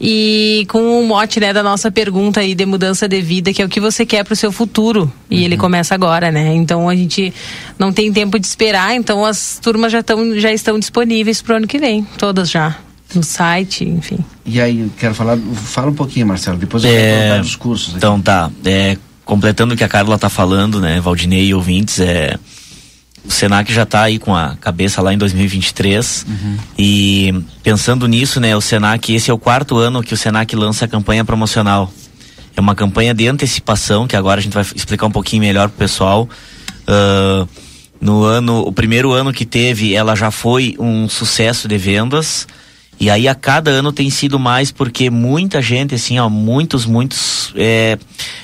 e com o mote, né, da nossa pergunta aí de mudança de vida, que é o que você quer para o seu futuro. E ele começa agora, né? Então a gente não tem tempo de esperar, então as turmas já, tão, já estão disponíveis para o ano que vem, todas já. No site, enfim.
E aí, quero falar, fala um pouquinho, Marcelo, depois eu
É,
perguntar dos cursos. aqui.
Então tá, é, completando o que a Carla tá falando, né, Valdinei e ouvintes, é, o Senac já tá aí com a cabeça lá em 2023 e pensando nisso, né, o Senac, esse é o quarto ano que o Senac lança a campanha promocional. É uma campanha de antecipação, que agora a gente vai explicar um pouquinho melhor pro pessoal. Ah, no ano, o primeiro ano que teve, ela já foi um sucesso de vendas. E aí a cada ano tem sido mais porque muita gente, assim, ó, muitos, muitos é,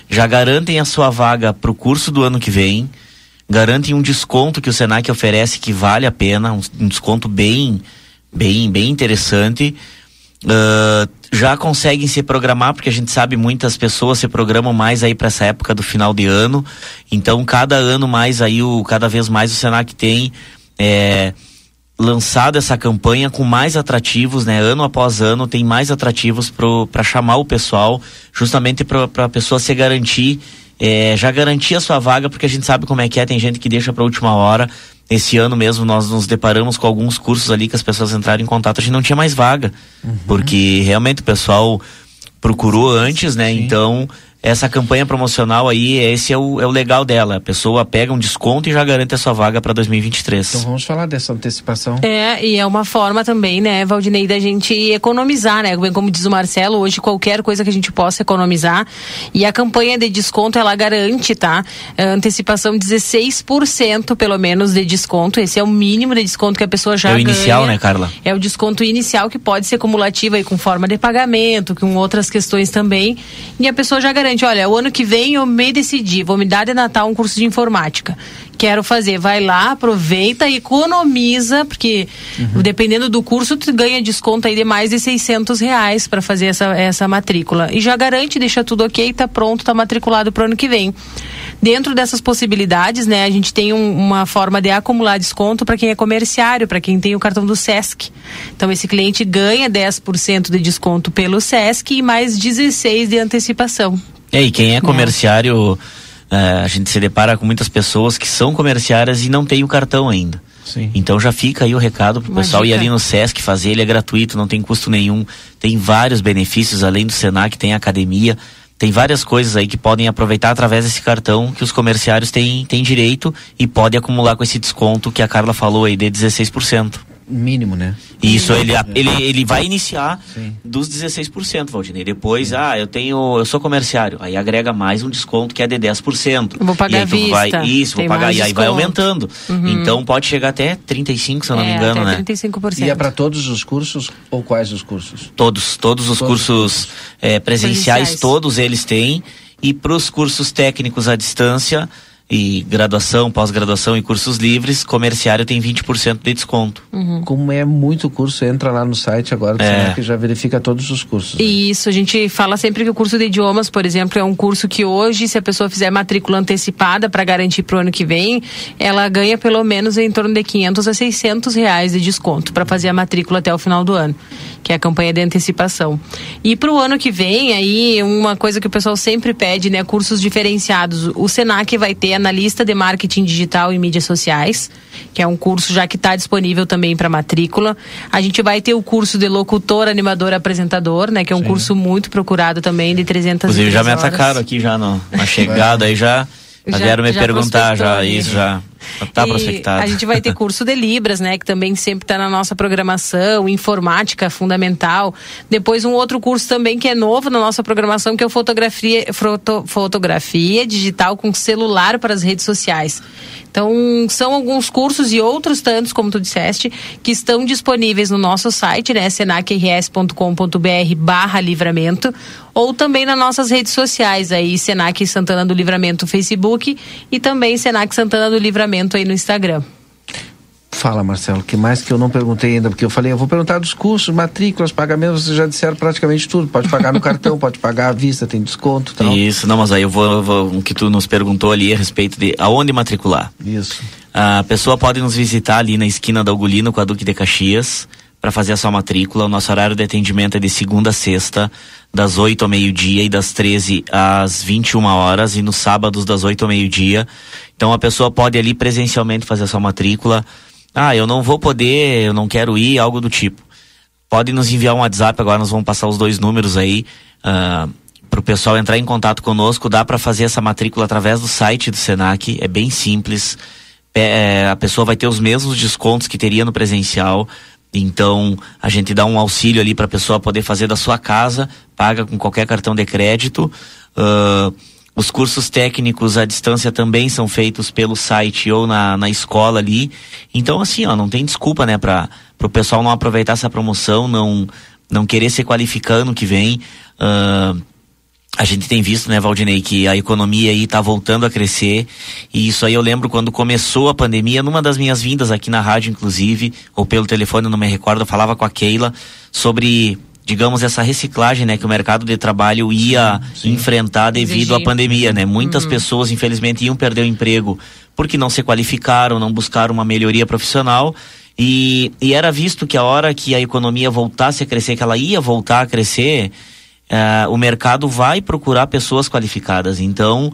já garantem a sua vaga pro curso do ano que vem, garantem um desconto que o Senac oferece que vale a pena, um, um desconto bem, bem, bem interessante. Ah, já conseguem se programar, porque a gente sabe muitas pessoas se programam mais aí para essa época do final de ano. Então, cada ano mais aí, o, cada vez mais o Senac tem é, lançado essa campanha com mais atrativos, né? Ano após ano tem mais atrativos para chamar o pessoal, justamente para a pessoa se garantir, é, já garantir a sua vaga, porque a gente sabe como é que é, tem gente que deixa para última hora. Esse ano mesmo nós nos deparamos com alguns cursos ali que as pessoas entraram em contato, a gente não tinha mais vaga, porque realmente o pessoal procurou antes, né? Então, essa campanha promocional aí, esse é o, é o legal dela. A pessoa pega um desconto e já garante a sua vaga para 2023.
Então vamos falar dessa antecipação.
É, e é uma forma também, né, Valdinei, da gente economizar, né? Bem Como diz o Marcelo, hoje qualquer coisa que a gente possa economizar. E a campanha de desconto, ela garante, tá? É, antecipação 16% pelo menos de desconto. Esse é o mínimo de desconto que a pessoa já
é o
ganha.
inicial, né, Carla?
É o desconto inicial que pode ser cumulativo aí com forma de pagamento, com outras questões também. E a pessoa já garante, olha, o ano que vem eu me decidi, vou me dar de Natal um curso de informática. Quero fazer, vai lá, aproveita, economiza, porque dependendo do curso, tu ganha desconto aí de mais de 600 reais para fazer essa, essa matrícula. E já garante, deixa tudo ok, tá pronto, tá matriculado pro ano que vem. Dentro dessas possibilidades, né, a gente tem um- uma forma de acumular desconto para quem é comerciário, para quem tem o cartão do SESC. Então esse cliente ganha 10% de desconto pelo SESC e mais 16 de antecipação.
É, e quem é comerciário, é, a gente se depara com muitas pessoas que são comerciárias e não tem o cartão ainda.
Sim.
Então já fica aí o recado pro
Uma
pessoal ir ali no Sesc fazer, ele é gratuito, não tem custo nenhum, tem vários benefícios, além do Senac, tem academia, tem várias coisas aí que podem aproveitar através desse cartão que os comerciários têm, têm direito e podem acumular com esse desconto que a Carla falou aí de 16%.
Mínimo, né?
E Isso, ele, ele, ele vai iniciar dos 16%, Valdinei. Depois, ah, eu tenho, eu sou comerciário. Aí agrega mais um desconto que é de 10%.
Eu vou pagar
e aí tu vai. Isso,
Tem
vou pagar. E aí vai aumentando.
Uhum.
Então pode chegar até 35%, se eu não me
É,
engano,
até
né?
35%.
E é para todos os cursos ou quais os cursos?
Todos, todos os
Todos os
cursos eh, presenciais,
Presenciais.
todos eles têm. E para os cursos técnicos à distância, e graduação, pós-graduação e cursos livres, comerciário tem 20% de desconto.
Como é muito curso, entra lá no site agora do
É.
Senac e já verifica todos os cursos.
E Isso, a gente fala sempre que o curso de idiomas, por exemplo, é um curso que hoje, se a pessoa fizer matrícula antecipada para garantir para o ano que vem, ela ganha pelo menos em torno de 500 a 600 reais de desconto para fazer a matrícula até o final do ano, que é a campanha de antecipação. E para o ano que vem, aí, uma coisa que o pessoal sempre pede, né, cursos diferenciados. O Senac vai ter analista de marketing digital e mídias sociais, que é um curso já que está disponível também para matrícula. A gente vai ter o curso de locutor, animador, apresentador, né, que é um
Sim.
curso muito procurado também de 300
Inclusive já me
horas.
atacaram aqui já no, na chegada aí já. Já, vieram me
já
perguntar já
prospectou,
isso
né?
já. Tá prospectado.
A gente vai ter curso de Libras, né? Que também sempre está na nossa programação, informática fundamental. Depois um outro curso também que é novo na nossa programação, que é o fotografia, foto- fotografia digital com celular para as redes sociais. Então, são alguns cursos e outros tantos, como tu disseste, que estão disponíveis no nosso site, né? senacrs.com.br barra livramento, ou também nas nossas redes sociais, aí, Senac Santana do Livramento Facebook e também Senac Santana do Livramento aí no Instagram.
Fala, Marcelo, que mais que eu não perguntei ainda, porque eu falei, eu vou perguntar dos cursos, matrículas, pagamentos, vocês já disseram praticamente tudo. Pode pagar no cartão, pode pagar à vista, tem desconto e tal.
Isso, não, mas aí eu vou, eu vou o que tu nos perguntou ali a respeito de aonde matricular.
Isso.
A pessoa pode nos visitar ali na esquina da Ugolino com a Duque de Caxias para fazer a sua matrícula. O nosso horário de atendimento é de segunda a sexta, das 8 ao meio-dia e das 13 às 21 horas e nos sábados das 8 ao meio-dia. Então a pessoa pode ali presencialmente fazer a sua matrícula. Ah, eu não vou poder, eu não quero ir, algo do tipo. Pode nos enviar um WhatsApp, agora nós vamos passar os dois números aí. ah, para o pessoal entrar em contato conosco, dá para fazer essa matrícula através do site do Senac, é bem simples. É, a pessoa vai ter os mesmos descontos que teria no presencial. Então, a gente dá um auxílio ali para a pessoa poder fazer da sua casa, paga com qualquer cartão de crédito. Ah, os cursos técnicos à distância também são feitos pelo site ou na, na escola ali. Então, assim, ó, não tem desculpa, né, para o pessoal não aproveitar essa promoção, não, não querer se qualificar ano que vem. Ah, a gente tem visto, né, Valdinei, que a economia aí tá voltando a crescer. E isso aí eu lembro quando começou a pandemia, numa das minhas vindas aqui na rádio, inclusive, ou pelo telefone, não me recordo, eu falava com a Keila sobre, digamos, essa reciclagem, né, que o mercado de trabalho ia enfrentar devido à
Exigir.
pandemia, né? Muitas
Uhum.
pessoas, infelizmente, iam perder o emprego porque não se qualificaram, não buscaram uma melhoria profissional. E, e era visto que a hora que a economia voltasse a crescer, que ela ia voltar a crescer, eh, o mercado vai procurar pessoas qualificadas. Então,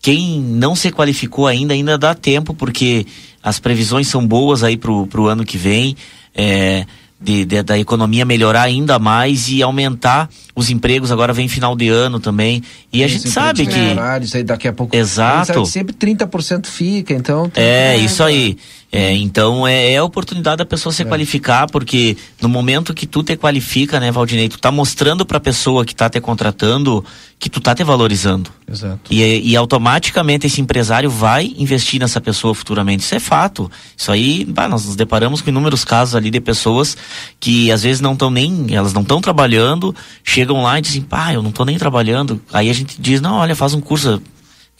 quem não se qualificou ainda, ainda dá tempo, porque as previsões são boas aí pro, pro ano que vem, é, de, de- da economia melhorar ainda mais e aumentar os empregos. Agora vem final de ano também. E a gente sabe que.
temporário, Isso aí daqui a pouco.
Exato.
Sempre 30% fica, então.
É, isso aí. É, então é, é a oportunidade da pessoa se qualificar, porque no momento que tu te qualifica, né, Valdinei, tu tá mostrando pra pessoa que tá te contratando que tu tá te valorizando.
Exato.
E, e automaticamente esse empresário vai investir nessa pessoa futuramente. Isso é fato. Isso aí, bah, nós nos deparamos com inúmeros casos ali de pessoas que às vezes não estão nem, elas não estão trabalhando, chegam lá e dizem, pá, eu não tô nem trabalhando. Aí a gente diz, não, olha, faz um curso.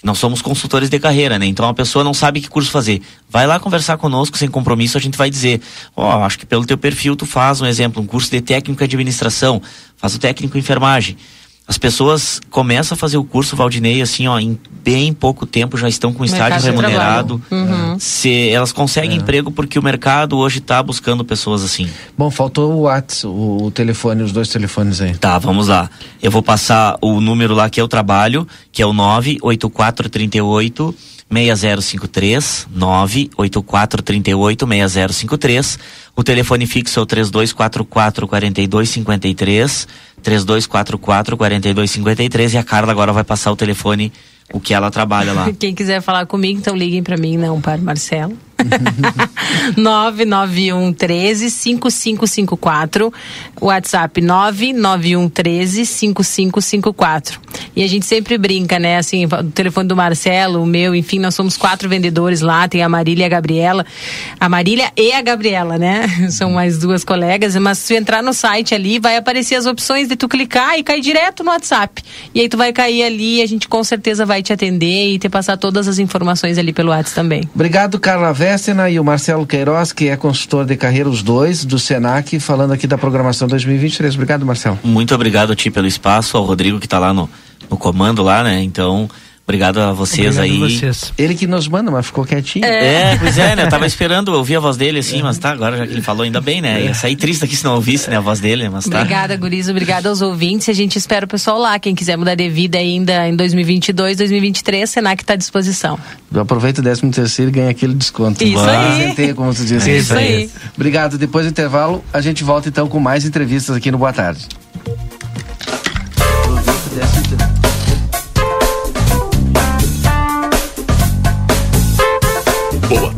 Nós somos consultores de carreira, né? Então a pessoa não sabe que curso fazer. Vai lá conversar conosco sem compromisso, a gente vai dizer, ó, acho que pelo teu perfil tu faz um exemplo, um curso de técnico em administração, faz o técnico em enfermagem. As pessoas começam a fazer o curso Valdinei, assim, ó, em bem pouco tempo já estão com estágio remunerado.
Uhum.
Se elas conseguem emprego porque o mercado hoje está buscando pessoas assim.
Bom, faltou o WhatsApp, o, o telefone, os dois telefones aí.
Tá, vamos lá. Eu vou passar o número lá que eu trabalho, que é o 98438 6053 98438 6053. O telefone fixo é o 3244 4253 3244 4253 e a Carla agora vai passar o telefone o que ela trabalha lá.
Quem quiser falar comigo, então liguem para mim, não para o Marcelo. 991 13 5554. WhatsApp 991 13 5554. E a gente sempre brinca, né? Assim, o telefone do Marcelo, o meu, enfim, nós somos quatro vendedores lá. Tem a Marília e a Gabriela. A Marília e a Gabriela, né? São mais duas colegas. Mas se tu entrar no site ali, vai aparecer as opções de tu clicar e cair direto no WhatsApp. E aí tu vai cair ali e a gente com certeza vai te atender e te passar todas as informações ali pelo WhatsApp também.
Obrigado, Carla Vestena e o Marcelo Queiroz, que é consultor de carreira, os dois, do Senac, falando aqui da programação 2023. Obrigado, Marcelo.
Muito obrigado a ti pelo espaço, ao Rodrigo que está lá no, no comando lá, né? Então, Obrigado a vocês
Obrigado
aí.
vocês.
Ele que nos manda, mas ficou quietinho.
É, pois é, né? Eu tava esperando ouvir a voz dele, assim, mas tá, agora já que ele falou, ainda bem, né? Ia sair triste aqui se não ouvisse, né, a voz dele, mas tá.
Obrigada, Guriz. Obrigada aos ouvintes. A gente espera o pessoal lá. Quem quiser mudar de vida ainda em 2022, 2023, Senac está à disposição.
Aproveita o 13 terceiro e ganha aquele desconto.
Isso aí.
Presenteia, como tu disse.
É isso aí.
Obrigado. Depois do intervalo, a gente volta então com mais entrevistas aqui no Boa Tarde.
Boa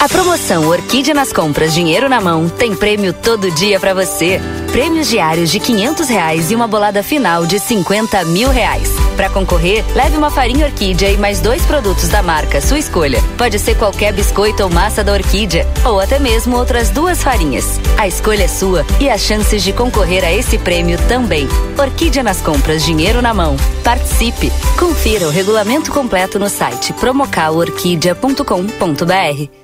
A promoção Orquídea nas compras Dinheiro na Mão tem prêmio todo dia para você. Prêmios diários de 500 reais e uma bolada final de 50 mil reais. Para concorrer, leve uma farinha Orquídea e mais dois produtos da marca, sua escolha. Pode ser qualquer biscoito ou massa da Orquídea, ou até mesmo outras duas farinhas. A escolha é sua e as chances de concorrer a esse prêmio também. Orquídea nas compras Dinheiro na Mão. Participe! Confira o regulamento completo no site promocalorquídea.com.br.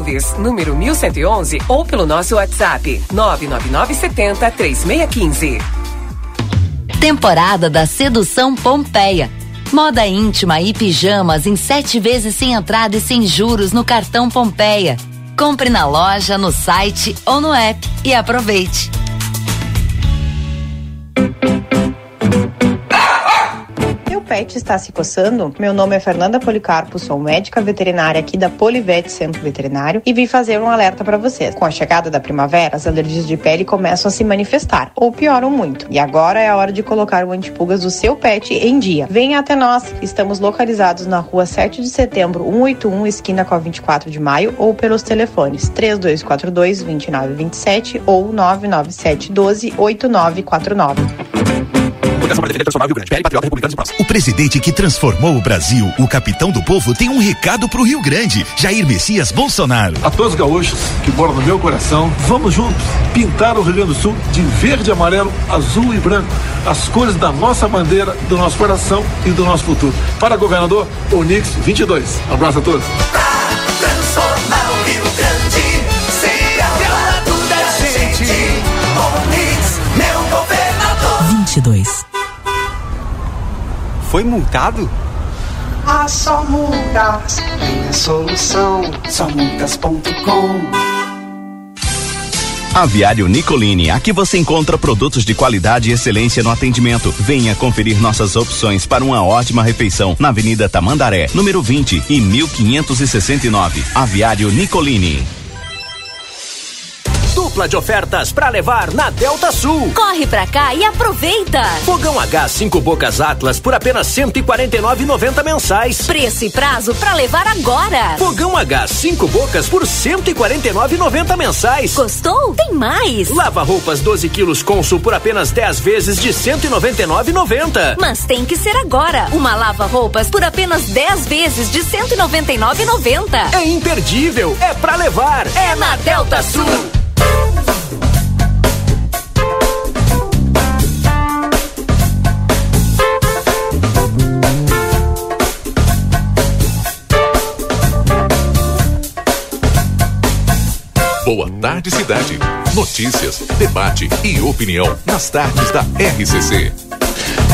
número 1111 ou pelo nosso WhatsApp 99970 3615.
Temporada da Sedução Pompeia. Moda íntima e pijamas em sete vezes sem entrada e sem juros no cartão Pompeia. Compre na loja, no site ou no app e aproveite.
Pet está se coçando? Meu nome é Fernanda Policarpo, sou médica veterinária aqui da Polivete Centro Veterinário e vim fazer um alerta para vocês. Com a chegada da primavera, as alergias de pele começam a se manifestar ou pioram muito. E agora é a hora de colocar o antipulgas do seu pet em dia. Venha até nós. Estamos localizados na rua 7 de setembro, 181, esquina com a 24 de maio ou pelos telefones 3242 2927 ou 997 12 8949.
Para defender transformar o Rio Grande. PL, Patriota, Republicanos e Próximo. O presidente que transformou o Brasil, o capitão do povo, tem um recado pro Rio Grande. Jair Messias Bolsonaro.
A todos os gaúchos que moram no meu coração, vamos juntos pintar o Rio Grande do Sul de verde, amarelo, azul e branco. As cores da nossa bandeira, do nosso coração e do nosso futuro. Para governador, Onix 22. Um abraço a todos.
Transformar o Rio Grande, ser ao lado da gente. Onix, meu governador.
22.
Foi multado?
Ah, só multas. Minha solução, somultas.com.
Aviário Nicolini, aqui você encontra produtos de qualidade e excelência no atendimento. Venha conferir nossas opções para uma ótima refeição na Avenida Tamandaré, número 20 e 1569. Aviário Nicolini.
Dupla de ofertas para levar na Delta Sul.
Corre pra cá e aproveita!
Fogão H 5 bocas Atlas por apenas 149,90 mensais.
Preço e prazo pra levar agora.
Fogão H 5 bocas por 149,90 mensais.
Gostou? Tem mais.
Lava roupas 12 quilos Consul por apenas 10 vezes de 199,90.
Mas tem que ser agora. Uma lava roupas por apenas 10 vezes de 199,90.
É imperdível, é pra levar.
É na Delta Sul.
Boa Tarde Cidade. Notícias, debate e opinião nas tardes da RCC.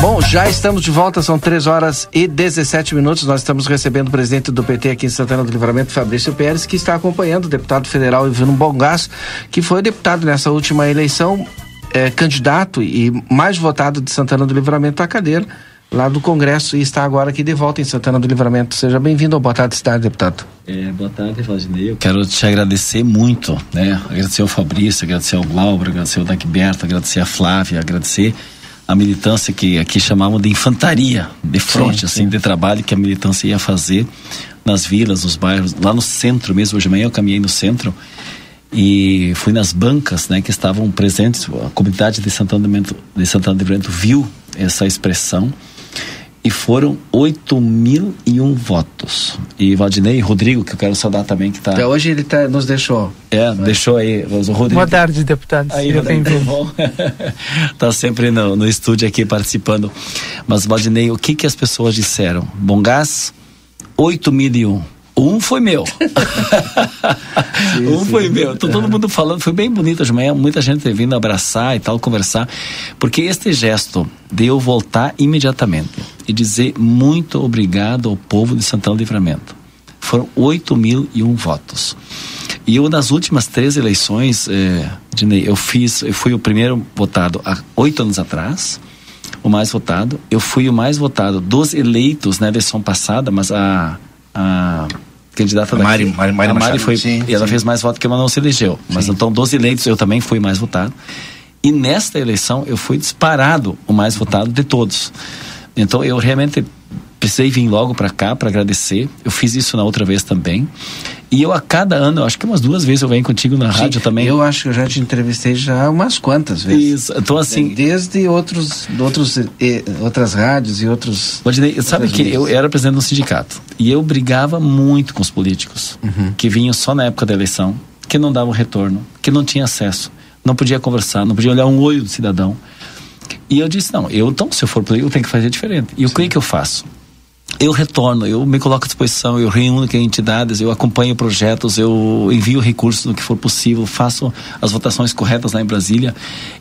Bom, já estamos de volta, são 3 horas e 17 minutos. Nós estamos recebendo o presidente do PT aqui em Santana do Livramento, Fabrício Pérez, que está acompanhando o deputado federal Ivano Bongas, que foi deputado nessa última eleição, é, candidato e mais votado de Santana do Livramento à cadeira lá do Congresso e está agora aqui de volta em Santana do Livramento. Seja bem-vindo ao Boa Tarde Cidade, deputado.
É, boa tarde, Valdinei. Eu quero te agradecer muito, né? Agradecer ao Fabrício, agradecer ao Glauber, agradecer ao Dagberto, agradecer a Flávia, agradecer a militância que aqui chamavam de infantaria, de fronte,
Sim,
assim,
sim.
de trabalho que a militância ia fazer nas vilas, nos bairros, lá no centro mesmo. Hoje de manhã eu caminhei no centro e fui nas bancas, né, que estavam presentes. A comunidade de Santana do Livramento, de Santana do Livramento viu essa expressão e foram 8 mil e um votos. E Valdinei e Rodrigo, que eu quero saudar também, que está.
Até hoje ele tá, nos deixou.
É, deixou aí. O Rodrigo.
Boa tarde, deputado.
Aí, Rodrigo,
bem-vindo.
bom. tá sempre no, no estúdio aqui participando. Mas, Valdinei, o que que as pessoas disseram? Bom gás, 8 mil e um. Um foi meu. um foi meu. Tô todo mundo falando, foi bem bonito de manhã, muita gente ter vindo abraçar e tal, conversar, porque este gesto de eu voltar imediatamente e dizer muito obrigado ao povo de Santana do Livramento. Foram 8 mil e um votos. E eu, nas últimas três eleições, Dinei, eu fiz, eu fui o primeiro votado há oito anos atrás, o mais votado. Eu fui o mais votado dos eleitos na eleição passada, mas a, a candidata
A Mari-
daqui,
Mari- Mari
a Mari
Machado.
foi,
Sim,
e ela
sim.
fez mais votos que ela não se elegeu. Mas então, dos eleitos, eu também fui mais votado. E nesta eleição, eu fui disparado o mais votado de todos. Então, eu realmente precisei vir logo para cá para agradecer. Eu fiz isso na outra vez também. E eu a cada ano, acho que umas duas vezes eu venho contigo na rádio também.
Eu acho que eu já te entrevistei já umas quantas vezes.
Isso, então assim...
Desde outros, outros, eh, outras rádios e outros...
Valdinei, sabe que
vezes.
eu era presidente de um sindicato e eu brigava muito com os políticos
Uhum.
que vinham só na época da eleição, que não davam retorno, que não tinha acesso, não podia conversar, não podia olhar um olho do cidadão. E eu disse, não, eu então, se eu for político, eu tenho que fazer diferente. E o que, que eu faço? Eu retorno, eu me coloco à disposição, eu reúno com entidades, eu acompanho projetos, eu envio recursos no que for possível, faço as votações corretas lá em Brasília.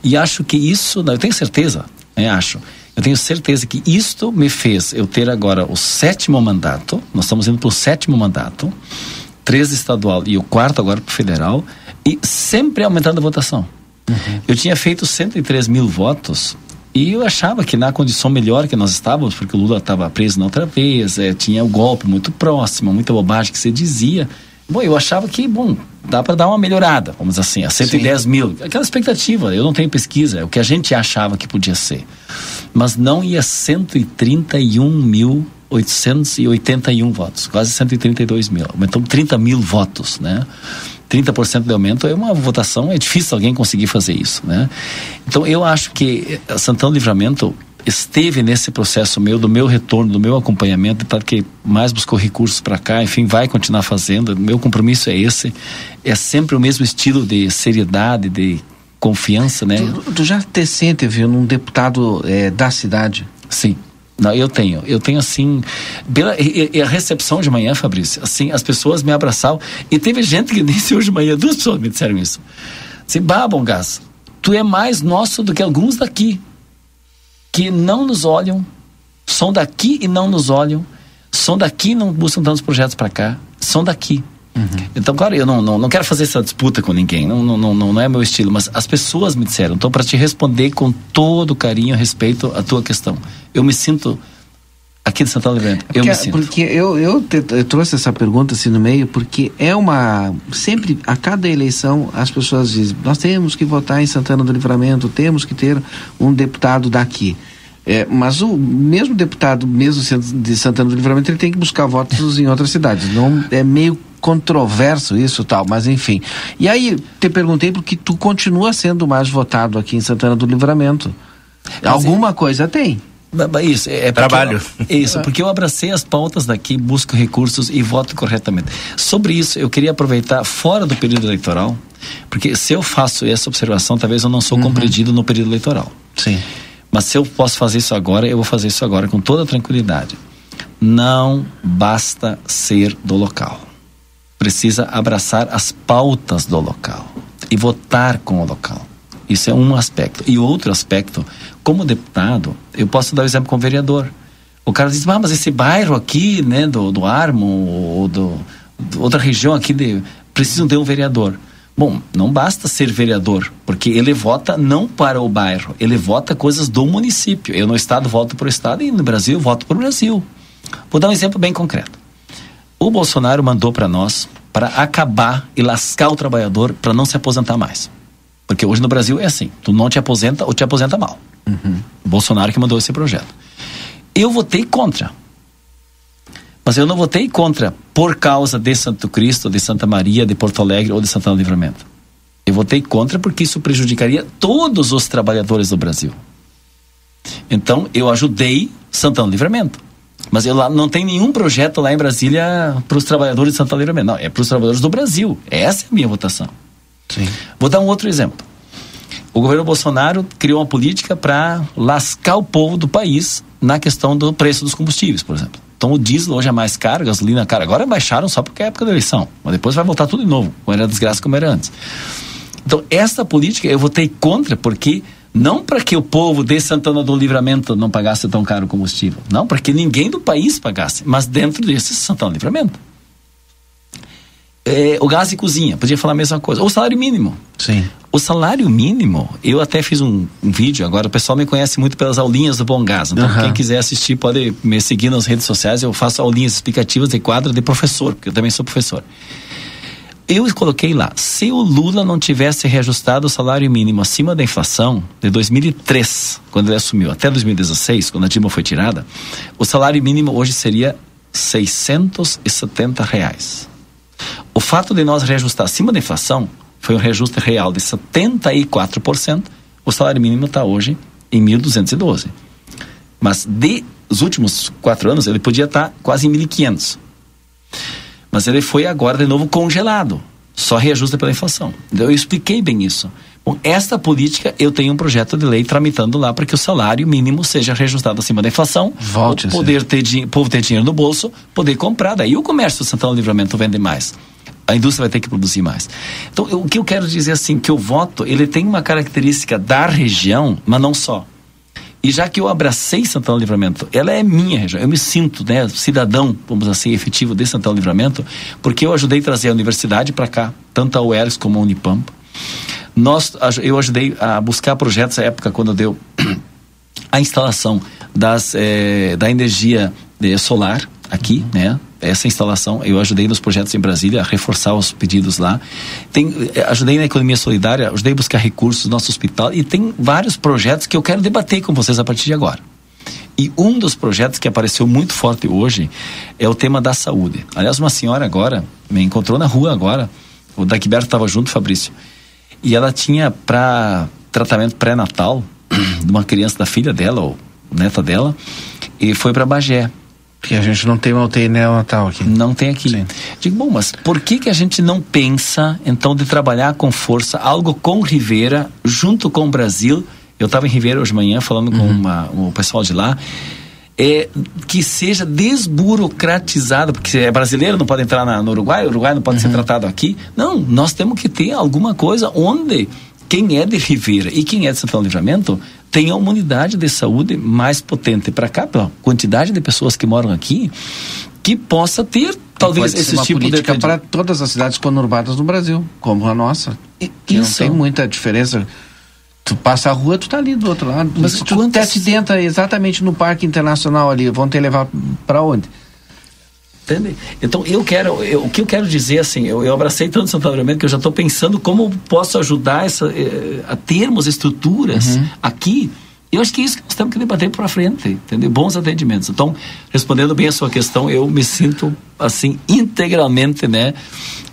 E acho que isso, eu tenho certeza, né, acho, eu tenho certeza que isto me fez eu ter agora o sétimo mandato, nós estamos indo para o sétimo mandato, três estadual e o quarto agora para o federal, e sempre aumentando a votação. Eu tinha feito 103 mil votos e eu achava que na condição melhor que nós estávamos, porque o Lula estava preso na outra vez, eh, tinha o golpe muito próximo, muita bobagem que se dizia. Bom, eu achava que, bom, dá para dar uma melhor,ada vamos assim, a 110 mil. Aquela expectativa, eu não tenho pesquisa, é o que a gente achava que podia ser. Mas não ia 131 mil 881 votos, quase 132 mil. Aumentou 30 mil votos, né? 30% de aumento é uma votação, é difícil alguém conseguir fazer isso, né? Então eu acho que a Santana Livramento esteve nesse processo meu, do meu retorno, do meu acompanhamento, para que mais buscou recursos para cá, enfim, vai continuar fazendo. Meu compromisso é esse, é sempre o mesmo estilo de seriedade, de confiança, né?
Tu, tu já te sente, viu, num deputado eh, da cidade?
Sim. Não, eu tenho. Eu tenho assim. Pela, e, e a recepção de manhã, Fabrício, assim, as pessoas me abraçavam. E teve gente que disse hoje de manhã, duas pessoas me disseram isso. Assim, bah, bom gás, tu é mais nosso do que alguns daqui. Que não nos olham, são daqui e não nos olham, são daqui e não buscam tantos projetos para cá, são daqui. Então, claro, eu não, não, não quero fazer essa disputa com ninguém, não, não, não, não é meu estilo, mas as pessoas me disseram. Então, para te responder com todo carinho a respeito à tua questão, eu me sinto aqui de Santana do Livramento, eu
Porque,
me sinto.
porque eu, eu, te- eu trouxe essa pergunta assim no meio, porque é uma. Sempre, a cada eleição, as pessoas dizem: nós temos que votar em Santana do Livramento, temos que ter um deputado daqui. É, mas o mesmo deputado, mesmo sendo de Santana do Livramento, ele tem que buscar votos em outras cidades. Não é meio controverso isso tal, mas enfim. E aí te perguntei porque tu continua sendo mais votado aqui em Santana do Livramento. Alguma coisa tem.
Isso, é, é
Trabalho.
eu- isso, porque eu abracei as pautas daqui, busco recursos e voto corretamente. Sobre isso, eu queria aproveitar fora do período eleitoral, porque se eu faço essa observação, talvez eu não sou compreendido no período eleitoral.
Sim.
Mas se eu posso fazer isso agora, eu vou fazer isso agora com toda tranquilidade. Não basta ser do local. Precisa abraçar as pautas do local e votar com o local. Isso é um aspecto. E outro aspecto, como deputado, eu posso dar o exemplo como vereador. O cara diz, ah, mas esse bairro aqui, né, do, do Armo, ou do, do outra região aqui, de, precisam de um vereador. Bom, não basta ser vereador, porque ele vota não para o bairro, ele vota coisas do município. Eu no estado voto para o estado e no Brasil voto para o Brasil. Vou dar um exemplo bem concreto. O Bolsonaro mandou para nós para acabar e lascar o trabalhador para não se aposentar mais. Porque hoje no Brasil é assim: tu não te aposenta ou te aposenta mal.
Uhum.
O Bolsonaro que mandou esse projeto. Eu votei contra. Mas eu não votei contra por causa de Santo Cristo, de Santa Maria, de Porto Alegre ou de Santana do Livramento. Eu votei contra porque isso prejudicaria todos os trabalhadores do Brasil. Então eu ajudei Santana do Livramento. Mas eu lá não tem nenhum projeto lá em Brasília para os trabalhadores de do Livramento. Não, é para os trabalhadores do Brasil. Essa é a minha votação.
Sim.
Vou dar um outro exemplo. O governo Bolsonaro criou uma política para lascar o povo do país na questão do preço dos combustíveis, por exemplo. Então o diesel hoje é mais caro, a gasolina é cara. Agora baixaram só porque é época da eleição. Mas depois vai voltar tudo de novo, como era desgraça como era antes. Então, essa política eu votei contra, porque não para que o povo de Santana do Livramento não pagasse tão caro o combustível. Não, para que ninguém do país pagasse, mas dentro desse Santana do Livramento. É, o gás e cozinha, podia falar a mesma coisa. Ou o salário mínimo.
Sim.
O salário mínimo, eu até fiz um, um, vídeo, agora o pessoal me conhece muito pelas aulinhas do Bom Gás. Então, uhum. quem quiser assistir pode me seguir nas redes sociais. Eu faço aulinhas explicativas de quadro de professor, porque eu também sou professor. Eu coloquei lá, se o Lula não tivesse reajustado o salário mínimo acima da inflação de 2003, quando ele assumiu, até 2016, quando a Dilma foi tirada, o salário mínimo hoje seria 670 reais. O fato de nós reajustar acima da inflação foi um reajuste real de 74%. O salário mínimo está hoje em 1.212. Mas de os últimos quatro anos ele podia estar tá quase em 1.500. Mas ele foi agora de novo congelado. Só reajusta pela inflação. Eu expliquei bem isso. Bom, esta política eu tenho um projeto de lei tramitando lá para que o salário mínimo seja reajustado acima da inflação.
Volte.
Poder ter, povo ter dinheiro no bolso, poder comprar. Daí o comércio do Santana Livramento vende mais a indústria vai ter que produzir mais. Então, eu, o que eu quero dizer assim, que o voto, ele tem uma característica da região, mas não só. E já que eu abracei Santana Livramento, ela é minha região, eu me sinto, né, cidadão, vamos assim, efetivo de Santana Livramento, porque eu ajudei a trazer a universidade para cá, tanto a UERGS como a Unipampa. Nós, eu ajudei a buscar projetos na época quando deu a instalação das, eh, da energia eh, solar aqui, né? Essa instalação, eu ajudei nos projetos em Brasília a reforçar os pedidos lá. Tem, eh, ajudei na economia solidária, ajudei a buscar recursos no nosso hospital e tem vários projetos que eu quero debater com vocês a partir de agora. E um dos projetos que apareceu muito forte hoje é o tema da saúde. Aliás, uma senhora agora me encontrou na rua agora, o Dagberto estava junto, Fabrício, e ela tinha para tratamento pré-natal de uma criança da filha dela, ou neta dela, e foi para Bagé.
Porque a gente não tem uma UTI neonatal aqui.
Não tem aqui. Sim. Digo, bom, mas por que, que a gente não pensa, então, de trabalhar com força algo com Rivera, junto com o Brasil? Eu estava em Rivera hoje de manhã falando uhum. com uma, o pessoal de lá. É, que seja desburocratizado, porque é brasileiro, não pode entrar na, no Uruguai, o Uruguai não pode uhum. ser tratado aqui. Não, nós temos que ter alguma coisa onde quem é de Rivera e quem é de Santana Livramento tem uma unidade de saúde mais potente para cá, pela quantidade de pessoas que moram aqui, que possa ter talvez esse
uma
tipo
política
de
para todas as cidades conurbadas no Brasil, como a nossa.
E,
que
isso.
não tem muita diferença. Tu passa a rua, tu tá ali do outro lado.
Mas
se tu te acidenta exatamente no Parque Internacional ali, vão te levar para onde?
Entende? Então eu quero, eu, o que eu quero dizer assim, eu, eu abracei tanto Santo Livramento que eu já estou pensando como posso ajudar essa, eh, a termos estruturas
Uhum.
aqui. Eu acho que é isso que nós temos que debater para frente, entendeu? Bons atendimentos. Então, respondendo bem a sua questão, eu me sinto assim integralmente, né,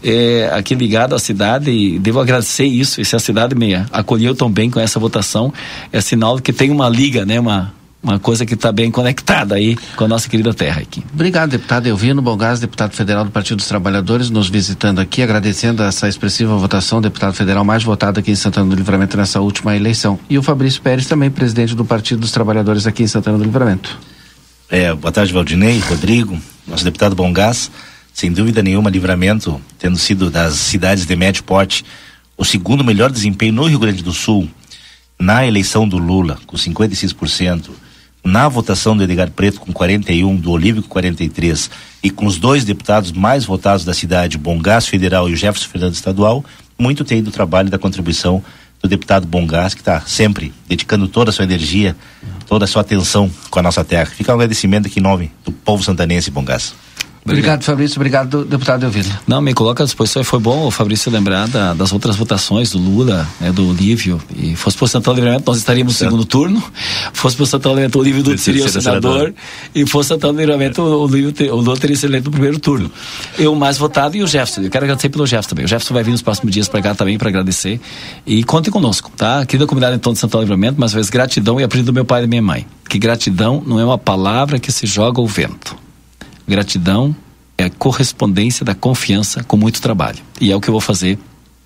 eh, aqui ligado à cidade e devo agradecer isso. E se a cidade me acolheu tão bem com essa votação, é sinal que tem uma liga, né, uma uma coisa que está bem conectada aí com a nossa querida terra aqui.
Obrigado, deputado Elvino Bongás, deputado federal do Partido dos Trabalhadores, nos visitando aqui, agradecendo essa expressiva votação, deputado federal mais votado aqui em Santana do Livramento nessa última eleição. E o Fabrício Pérez, também presidente do Partido dos Trabalhadores aqui em Santana do Livramento.
É, boa tarde, Valdinei, Rodrigo, nosso deputado Bongás. sem dúvida nenhuma, Livramento, tendo sido das cidades de médio porte, o segundo melhor desempenho no Rio Grande do Sul, na eleição do Lula, com 56%, na votação do Edgar Preto com 41, do Olívio com 43 e com os dois deputados mais votados da cidade, Bongás Federal e o Jefferson Fernandes Estadual, muito tem do trabalho e da contribuição do deputado Bongás, que está sempre dedicando toda a sua energia, toda a sua atenção com a nossa terra. Fica um agradecimento aqui em nome do povo santanense, Bongás.
Obrigado, Fabrício. Obrigado, deputado Elvino.
Não, me coloca à disposição. Foi bom o Fabrício lembrar da, das outras votações do Lula, né, do Olívio. E fosse por Santana Livramento, nós estaríamos no segundo turno. Fosse por Santana Livramento, o Olívio Dutra seria o senador. E fosse Santana Livramento, o, Olívio, o Lula teria sido eleito no primeiro turno. Eu mais votado e o Jefferson. Eu quero agradecer pelo Jefferson também. O Jefferson vai vir nos próximos dias para cá também para agradecer. E contem conosco, tá? Aqui da comunidade então de Santana Livramento, mais uma vez gratidão e aprendi do meu pai e da minha mãe. Que gratidão não é uma palavra que se joga ao vento. Gratidão é correspondência da confiança com muito trabalho. E é o que eu vou fazer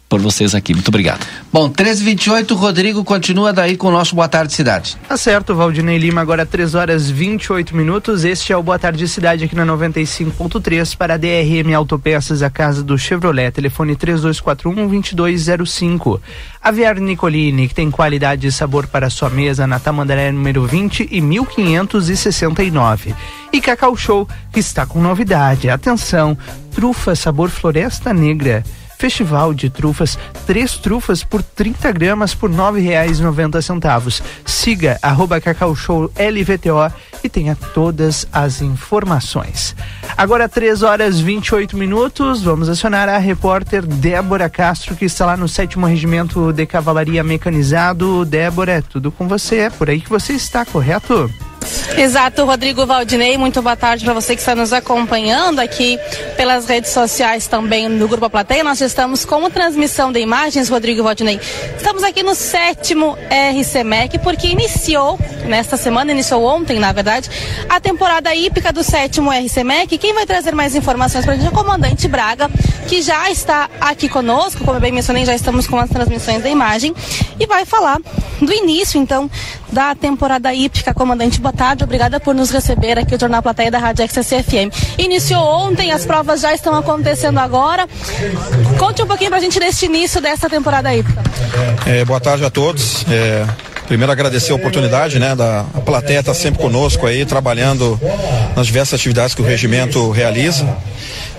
por vocês aqui. Muito obrigado.
Bom, 1328, Rodrigo continua daí com o nosso Boa Tarde Cidade.
Tá certo, Valdinei Lima, agora 3 horas 28 minutos. Este é o Boa Tarde Cidade aqui na 95.3 para a DRM Autopeças, a casa do Chevrolet. Telefone 3241-2205. Aviar Nicolini, que tem qualidade e sabor para sua mesa na Tamandaré número 20 e 1569. E Cacau Show, que está com novidade. Atenção, trufa sabor floresta negra Festival de trufas, três trufas por 30 gramas por noventa centavos. Siga arroba Cacau Show LVTO e tenha todas as informações. Agora três horas 28 minutos, vamos acionar a repórter Débora Castro, que está lá no sétimo regimento de cavalaria mecanizado. Débora, é tudo com você, é por aí que você está, correto?
Exato, Rodrigo Valdinei, muito boa tarde para você que está nos acompanhando aqui pelas redes sociais também no Grupo Plateia. Nós estamos com transmissão de imagens, Rodrigo Valdinei. Estamos aqui no sétimo RCMEC, porque iniciou, nesta semana, iniciou ontem, na verdade, a temporada hípica do sétimo RCMEC. Quem vai trazer mais informações para a gente é o comandante Braga, que já está aqui conosco, como eu bem mencionei, já estamos com as transmissões da imagem, e vai falar do início, então, da temporada hípica. Comandante, boa tarde, obrigada por nos receber aqui o Jornal Plateia da Rádio XSFM. Iniciou ontem, as provas já estão acontecendo agora. Conte um pouquinho pra gente deste início dessa temporada hípica.
É, boa tarde a todos. É... Primeiro agradecer a oportunidade, né? Da a plateia está sempre conosco aí, trabalhando nas diversas atividades que o regimento realiza.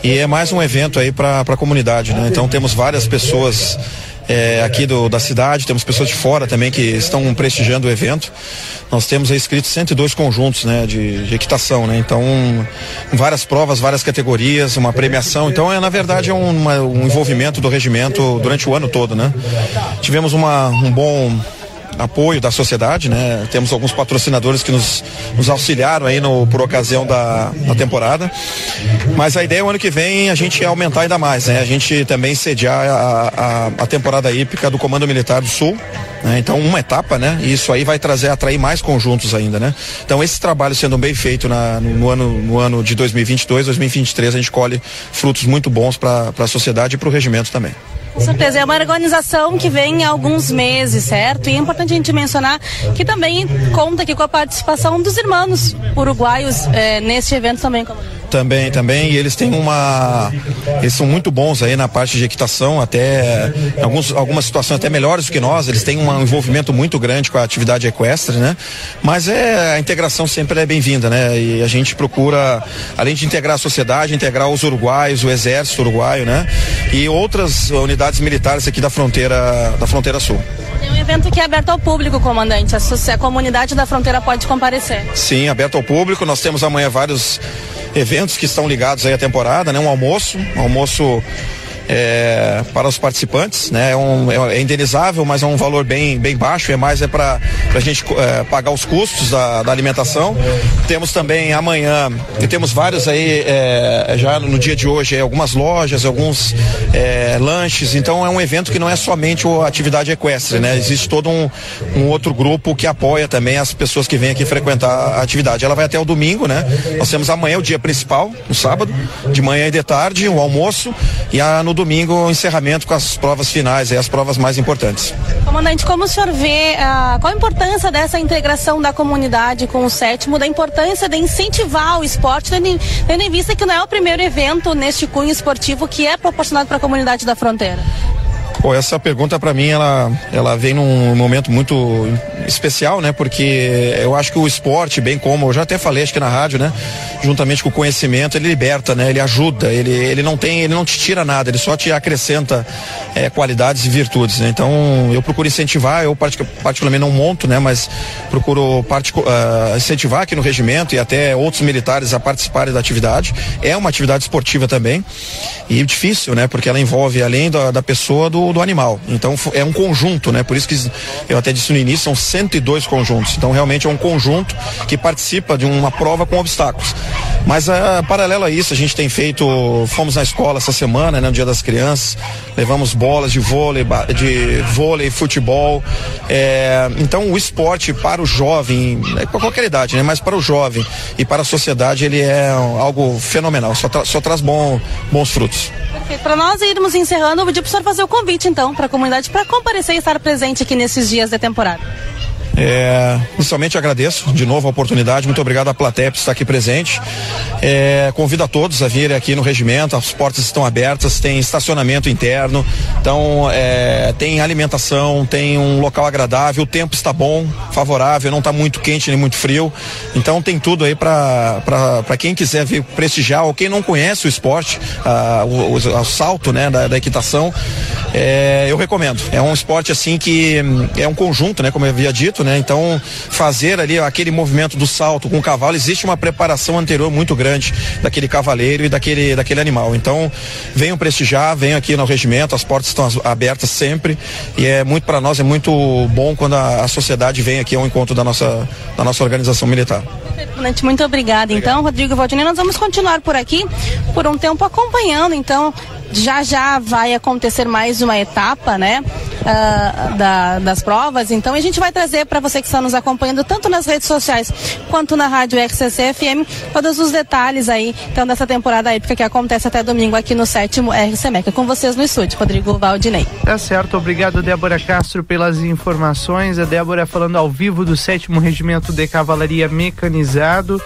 E é mais um evento aí para a comunidade, né? Então temos várias pessoas é, aqui do, da cidade, temos pessoas de fora também que estão prestigiando o evento. Nós temos aí escritos 102 conjuntos né, de, de equitação, né? Então, várias provas, várias categorias, uma premiação. Então, é, na verdade, é um, uma, um envolvimento do regimento durante o ano todo, né? Tivemos uma, um bom apoio da sociedade, né? Temos alguns patrocinadores que nos, nos auxiliaram aí no, por ocasião da, da temporada. Mas a ideia é o ano que vem a gente aumentar ainda mais, né? A gente também sediar a, a, a temporada hípica do Comando Militar do Sul. Né? Então, uma etapa, né? E isso aí vai trazer, atrair mais conjuntos ainda, né? Então, esse trabalho sendo bem feito na, no, no, ano, no ano de 2022, 2023, a gente colhe frutos muito bons para a sociedade e para o regimento também.
Com certeza, é uma organização que vem há alguns meses, certo? E é importante a gente mencionar que também conta aqui com a participação dos irmãos uruguaios é, neste evento também.
Também, também. E eles têm uma. Eles são muito bons aí na parte de equitação, até alguns, algumas situações até melhores do que nós. Eles têm um envolvimento muito grande com a atividade equestre, né? Mas é a integração sempre é bem-vinda, né? E a gente procura, além de integrar a sociedade, integrar os uruguaios, o exército uruguaio, né? E outras unidades militares aqui da fronteira, da fronteira sul.
É um evento que é aberto ao público, comandante. A, a comunidade da fronteira pode comparecer.
Sim, aberto ao público. Nós temos amanhã vários eventos que estão ligados aí à temporada, né? Um almoço, um almoço é, para os participantes, né? É, um, é, é, indenizável, mas é um valor bem, bem baixo, é mais é para a gente é, pagar os custos da, da, alimentação. Temos também amanhã, e temos vários aí é, já no dia de hoje, algumas lojas, alguns é, lanches, então é um evento que não é somente a atividade equestre, né? Existe todo um, um outro grupo que apoia também as pessoas que vêm aqui frequentar a atividade. Ela vai até o domingo, né? Nós temos amanhã o dia principal, no sábado, de manhã e de tarde, o almoço, e a, no domingo o encerramento com as provas finais, e as provas mais importantes.
Comandante, como o senhor vê, ah, qual a importância dessa integração da comunidade com o sétimo, da importância de incentivar o esporte, tendo em vista que não é o primeiro evento neste cunho esportivo que é proporcionado para a comunidade da fronteira?
Pô, essa pergunta para mim ela, ela vem num momento muito especial, né? Porque eu acho que o esporte, bem como eu já até falei acho que na rádio, né? Juntamente com o conhecimento, ele liberta, né? Ele ajuda, ele, ele não tem, ele não te tira nada, ele só te acrescenta é, qualidades e virtudes, né? Então eu procuro incentivar, eu particularmente não monto, né? Mas procuro uh, incentivar aqui no regimento e até outros militares a participarem da atividade. É uma atividade esportiva também e difícil, né? Porque ela envolve além da, da pessoa do do, animal. Então é um conjunto, né? Por isso que eu até disse no início, são 102 conjuntos. Então realmente é um conjunto que participa de uma prova com obstáculos. Mas uh, paralelo a isso, a gente tem feito, fomos na escola essa semana, né, no Dia das Crianças, levamos bolas de vôlei, de vôlei, futebol. É, então o esporte para o jovem, é, para qualquer idade, né, mas para o jovem e para a sociedade ele é algo fenomenal, só, tra só traz bom, bons frutos.
Perfeito. Para nós irmos encerrando, eu vou pedir para o senhor fazer o convite então para a comunidade para comparecer e estar presente aqui nesses dias de temporada.
É, inicialmente agradeço de novo a oportunidade, muito obrigado à plateia por estar aqui presente. É, convido a todos a virem aqui no regimento, as portas estão abertas, tem estacionamento interno, então é, tem alimentação, tem um local agradável, o tempo está bom, favorável, não está muito quente nem muito frio, então tem tudo aí para quem quiser vir prestigiar ou quem não conhece o esporte, a, o, o, o, salto né, da, da equitação, é, eu recomendo. É um esporte assim que é um conjunto, né, como eu havia dito, né? Então, fazer ali aquele movimento do salto com o cavalo, existe uma preparação anterior muito grande daquele cavaleiro e daquele, daquele animal. Então, venham prestigiar, venham aqui no regimento, as portas estão abertas sempre e é muito para nós, é muito bom quando a, a, sociedade vem aqui ao encontro da nossa, da nossa organização militar.
Muito obrigada. Então, Rodrigo Valdinei, nós vamos continuar por aqui por um tempo acompanhando, então, já já vai acontecer mais uma etapa, né? Uh, da, das provas. Então a gente vai trazer para você que está nos acompanhando tanto nas redes sociais quanto na rádio RCC FM todos os detalhes aí então dessa temporada épica que acontece até domingo aqui no sétimo RC Meca. Com vocês no estúdio, Rodrigo Valdinei.
Tá certo, obrigado Débora Castro pelas informações. A Débora falando ao vivo do sétimo regimento de cavalaria mecanizado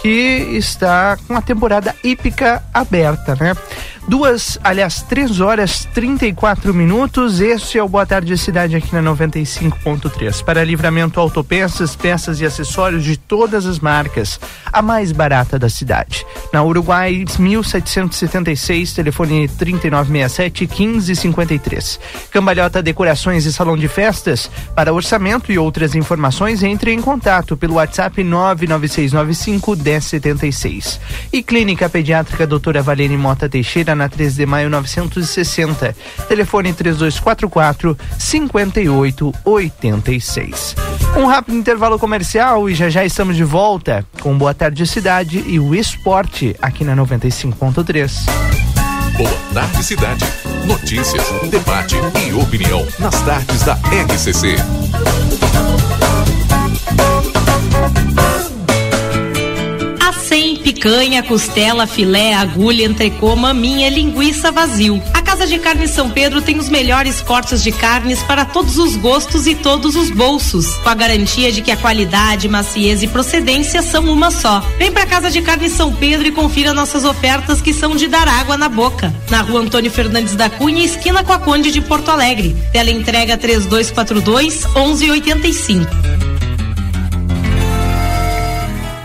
que está com a temporada hípica aberta, né? Duas, aliás, três horas 34 minutos. Este é o Boa Tarde Cidade aqui na 95.3. Para livramento autopeças, peças e acessórios de todas as marcas. A mais barata da cidade. Na Uruguai 1776, telefone 3967 1553. Cambalhota Decorações e Salão de Festas. Para orçamento e outras informações, entre em contato pelo WhatsApp 99695 1076. E Clínica Pediátrica Doutora Valene Mota Teixeira na 13 de maio 960. Telefone 3244 5886. Um rápido intervalo comercial e já já estamos de volta com Boa Tarde Cidade e o esporte aqui na 95.3.
Boa Tarde Cidade. Notícias, debate e opinião nas tardes da RCC.
Picanha, costela, filé, agulha, entrecô, maminha, linguiça, vazio. A Casa de Carne São Pedro tem os melhores cortes de carnes para todos os gostos e todos os bolsos, com a garantia de que a qualidade, maciez e procedência são uma só. Vem pra Casa de Carne São Pedro e confira nossas ofertas que são de dar água na boca. Na rua Antônio Fernandes da Cunha, esquina com a Conde de Porto Alegre. Tela entrega 3242 1185.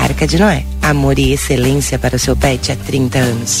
Arca de Noé. Amor e excelência para o seu pet há 30 anos.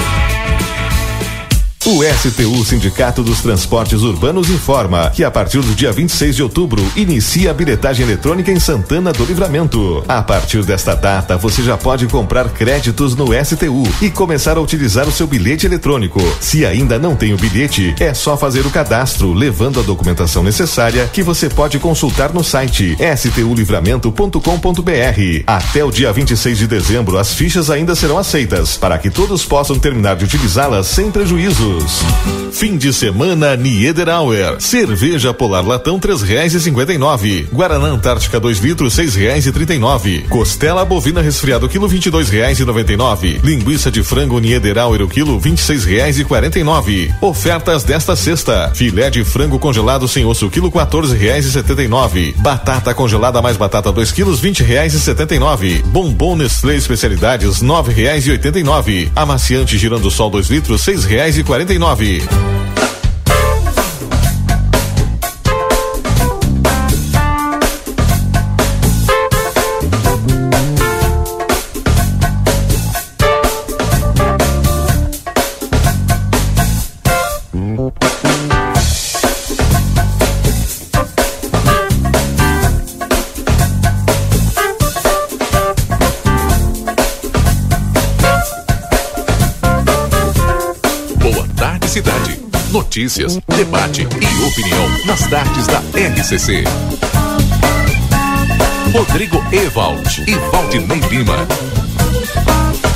O STU Sindicato dos Transportes Urbanos informa que a partir do dia 26 de outubro inicia a bilhetagem eletrônica em Santana do Livramento. A partir desta data, você já pode comprar créditos no STU e começar a utilizar o seu bilhete eletrônico. Se ainda não tem o bilhete, é só fazer o cadastro, levando a documentação necessária que você pode consultar no site stulivramento.com.br. Até o dia 26 de dezembro, as fichas ainda serão aceitas para que todos possam terminar de utilizá-las sem prejuízo. Fim de semana Niederauer. Cerveja Polar Latão três reais e cinquenta e nove. Guaraná Antártica 2 litros seis reais e trinta e nove. Costela bovina resfriado quilo vinte e dois reais e noventa e nove. Linguiça de frango Niederauer o quilo vinte e seis reais e quarenta e nove. Ofertas desta sexta. Filé de frango congelado sem osso quilo quatorze reais e setenta e nove. Batata congelada mais batata 2 quilos vinte reais e setenta e nove. Bombom Nestlé especialidades nove reais e oitenta e nove. Amaciante girando sol 2 litros seis reais e quarenta 49.
Cidade. Notícias, debate e opinião nas tardes da RCC. Rodrigo Ewald e Valdinei Lima.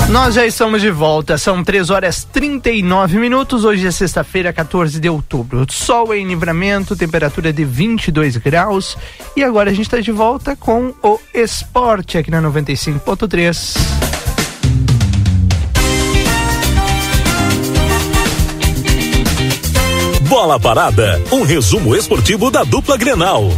Nós já estamos de volta, são 3 horas 39 minutos. Hoje é sexta-feira, 14 de outubro. Sol em livramento, temperatura de 22 graus. E agora a gente está de volta com o esporte aqui na 95.3.
Bola Parada, um resumo esportivo da dupla Grenal.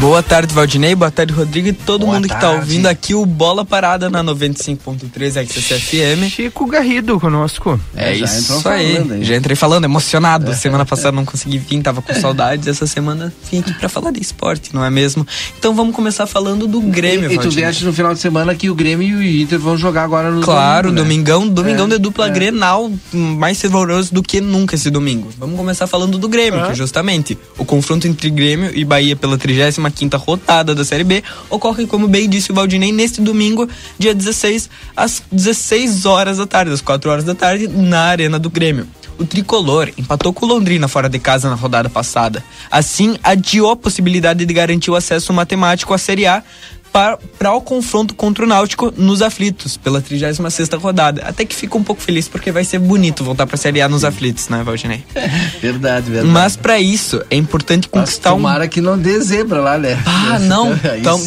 Boa tarde, Valdinei. Boa tarde, Rodrigo e todo
Boa
mundo que tá
tarde.
ouvindo aqui o Bola Parada na 95.3 XCFM.
Chico Garrido conosco.
É
Já
isso aí. Já entrei falando, emocionado. Semana passada não consegui vir, tava com saudades. Essa semana vim aqui pra falar de esporte, não é mesmo? Então vamos começar falando do Grêmio,
E, e tu vieste no final de semana que o Grêmio e o Inter vão jogar agora no
Claro,
domingo, né?
domingão, domingão
É,
de dupla
é.
Grenal, mais fervoroso do que nunca esse domingo. Vamos começar falando do Grêmio,
É.
que justamente o confronto entre Grêmio e Bahia pela 35ª rodada da Série B ocorre, como bem disse o Valdinei, neste domingo, dia 16, às 16 horas da tarde, às 4 horas da tarde, na Arena do Grêmio. O tricolor empatou com o Londrina fora de casa na rodada passada. Assim, adiou a possibilidade de garantir o acesso matemático à Série A para o confronto contra o Náutico nos aflitos, pela 36ª rodada. Até que fico um pouco feliz porque vai ser bonito voltar pra Série A nos aflitos, né, Valdinei?
Verdade, verdade.
Mas para isso é importante conquistar um
Tomara que não dê zebra lá, né?
ah, não. Então,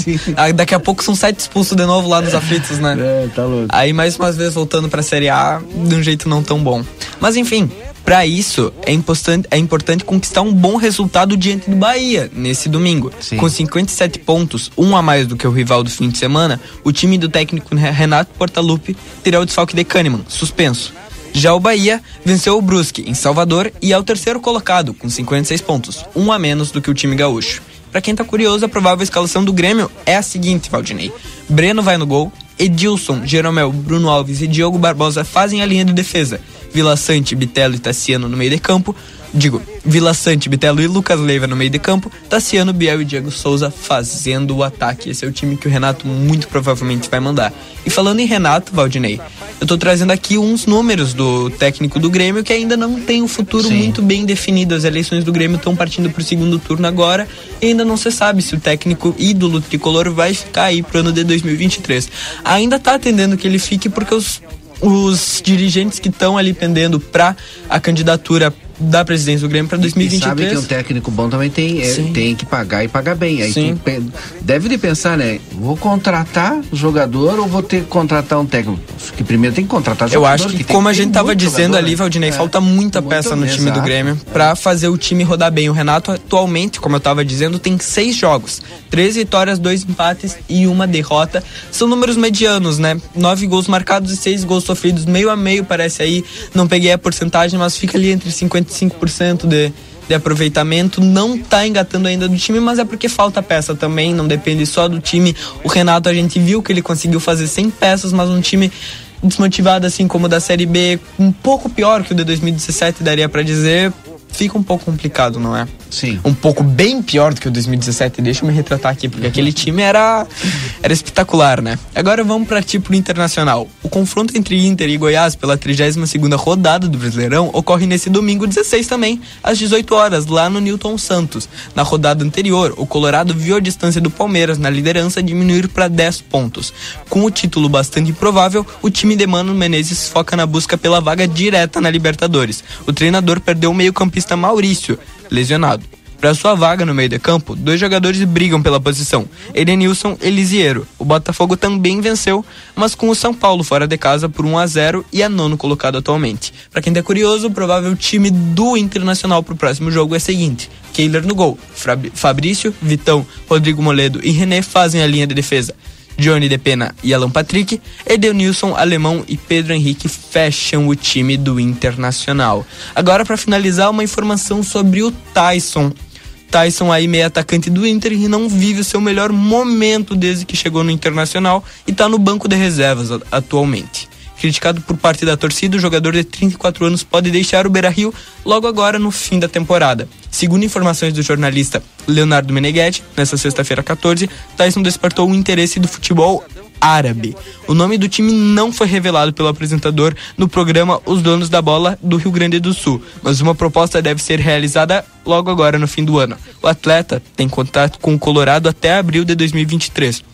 daqui a pouco são sete expulsos de novo lá nos aflitos, né?
É, tá louco.
Aí, mais uma vez, voltando pra Série A de um jeito não tão bom. Mas, enfim, pra isso, é importante, é importante conquistar um bom resultado diante do Bahia nesse domingo. Com 57 pontos, um a mais do que o rival do fim de semana, o time do técnico Renato Portaluppi terá o desfalque de Kahneman, suspenso. Já o Bahia venceu o Brusque em Salvador e é o terceiro colocado com 56 pontos, um a menos do que o time gaúcho. Para quem tá curioso, a provável escalação do Grêmio é a seguinte, Valdinei. Breno vai no gol, Edilson, Jeromel, Bruno Alves e Diogo Barbosa fazem a linha de defesa. Vila Sante, Bitelo e Tassiano no meio de campo. Digo, Vila Sante, Bitelo e Lucas Leiva no meio de campo. Tassiano, Biel e Diego Souza fazendo o ataque. Esse é o time que o Renato muito provavelmente vai mandar. E falando em Renato, Valdinei, eu tô trazendo aqui uns números do técnico do Grêmio que ainda não tem um futuro
Sim.
muito bem definido. As eleições do Grêmio estão partindo pro segundo turno agora e ainda não se sabe se o técnico ídolo tricolor vai ficar aí pro ano de 2023. Ainda tá atendendo que ele fique porque os os dirigentes que estão ali pendendo para a candidatura da presidência do Grêmio para
E sabe que
2023.
um técnico bom também tem, é, tem que pagar e pagar bem. Aí
Sim.
tu deve de pensar, né? Vou contratar jogador ou vou ter que contratar um técnico? Que primeiro tem que contratar
Eu
jogador.
acho que,
tem-
como a
tem
gente tava dizendo ali,
né?
Valdinei,
É.
falta muita peça no time do
exato.
Grêmio para fazer o time rodar bem. O Renato atualmente, como eu tava dizendo, tem seis jogos, três vitórias, dois empates e uma derrota. São números medianos, né? Nove gols marcados e seis gols sofridos, meio a meio parece aí. Não peguei a porcentagem, mas fica ali entre 55% de de aproveitamento, não tá engatando ainda do time, mas é porque falta peça também, não depende só do time. O Renato, a gente viu que ele conseguiu fazer 100 peças, mas um time desmotivado assim como o da Série B, um pouco pior que o de 2017, daria pra dizer, fica um pouco complicado, não é?
Sim.
Um pouco bem pior do que o 2017, deixa eu me retratar aqui, porque aquele time era era espetacular, né? Agora vamos partir pro Internacional. O confronto entre Inter e Goiás pela 32ª rodada do Brasileirão ocorre nesse domingo 16 também, às 18 horas, lá no Newton Santos. Na rodada anterior, o Colorado viu a distância do Palmeiras na liderança diminuir para 10 pontos. Com o título bastante improvável, o time de Mano Menezes foca na busca pela vaga direta na Libertadores. O treinador perdeu o meio-campista Maurício, lesionado. Para sua vaga no meio de campo, dois jogadores brigam pela posição: Edenilson e Lisiero. O Botafogo também venceu, mas com o São Paulo fora de casa por 1 a 0 e é nono colocado atualmente. Para quem tá curioso, o provável time do Internacional pro próximo jogo é o seguinte: Kehler no gol, Fabrício, Vitão, Rodrigo Moledo e René fazem a linha de defesa. Johnny De Pena e Alan Patrick, Edenilson, Alemão e Pedro Henrique fecham o time do Internacional. Agora, para finalizar, uma informação sobre o Tyson. Tyson aí meio atacante do Inter e não vive o seu melhor momento desde que chegou no Internacional e está no banco de reservas atualmente. Criticado por parte da torcida, o jogador de 34 anos pode deixar o Beira-Rio logo agora no fim da temporada. Segundo informações do jornalista Leonardo Meneghetti, nessa sexta-feira 14, Tyson despertou o interesse do futebol árabe. O nome do time não foi revelado pelo apresentador no programa Os Donos da Bola do Rio Grande do Sul, mas uma proposta deve ser realizada logo agora no fim do ano. O atleta tem contato com o Colorado até abril de 2023.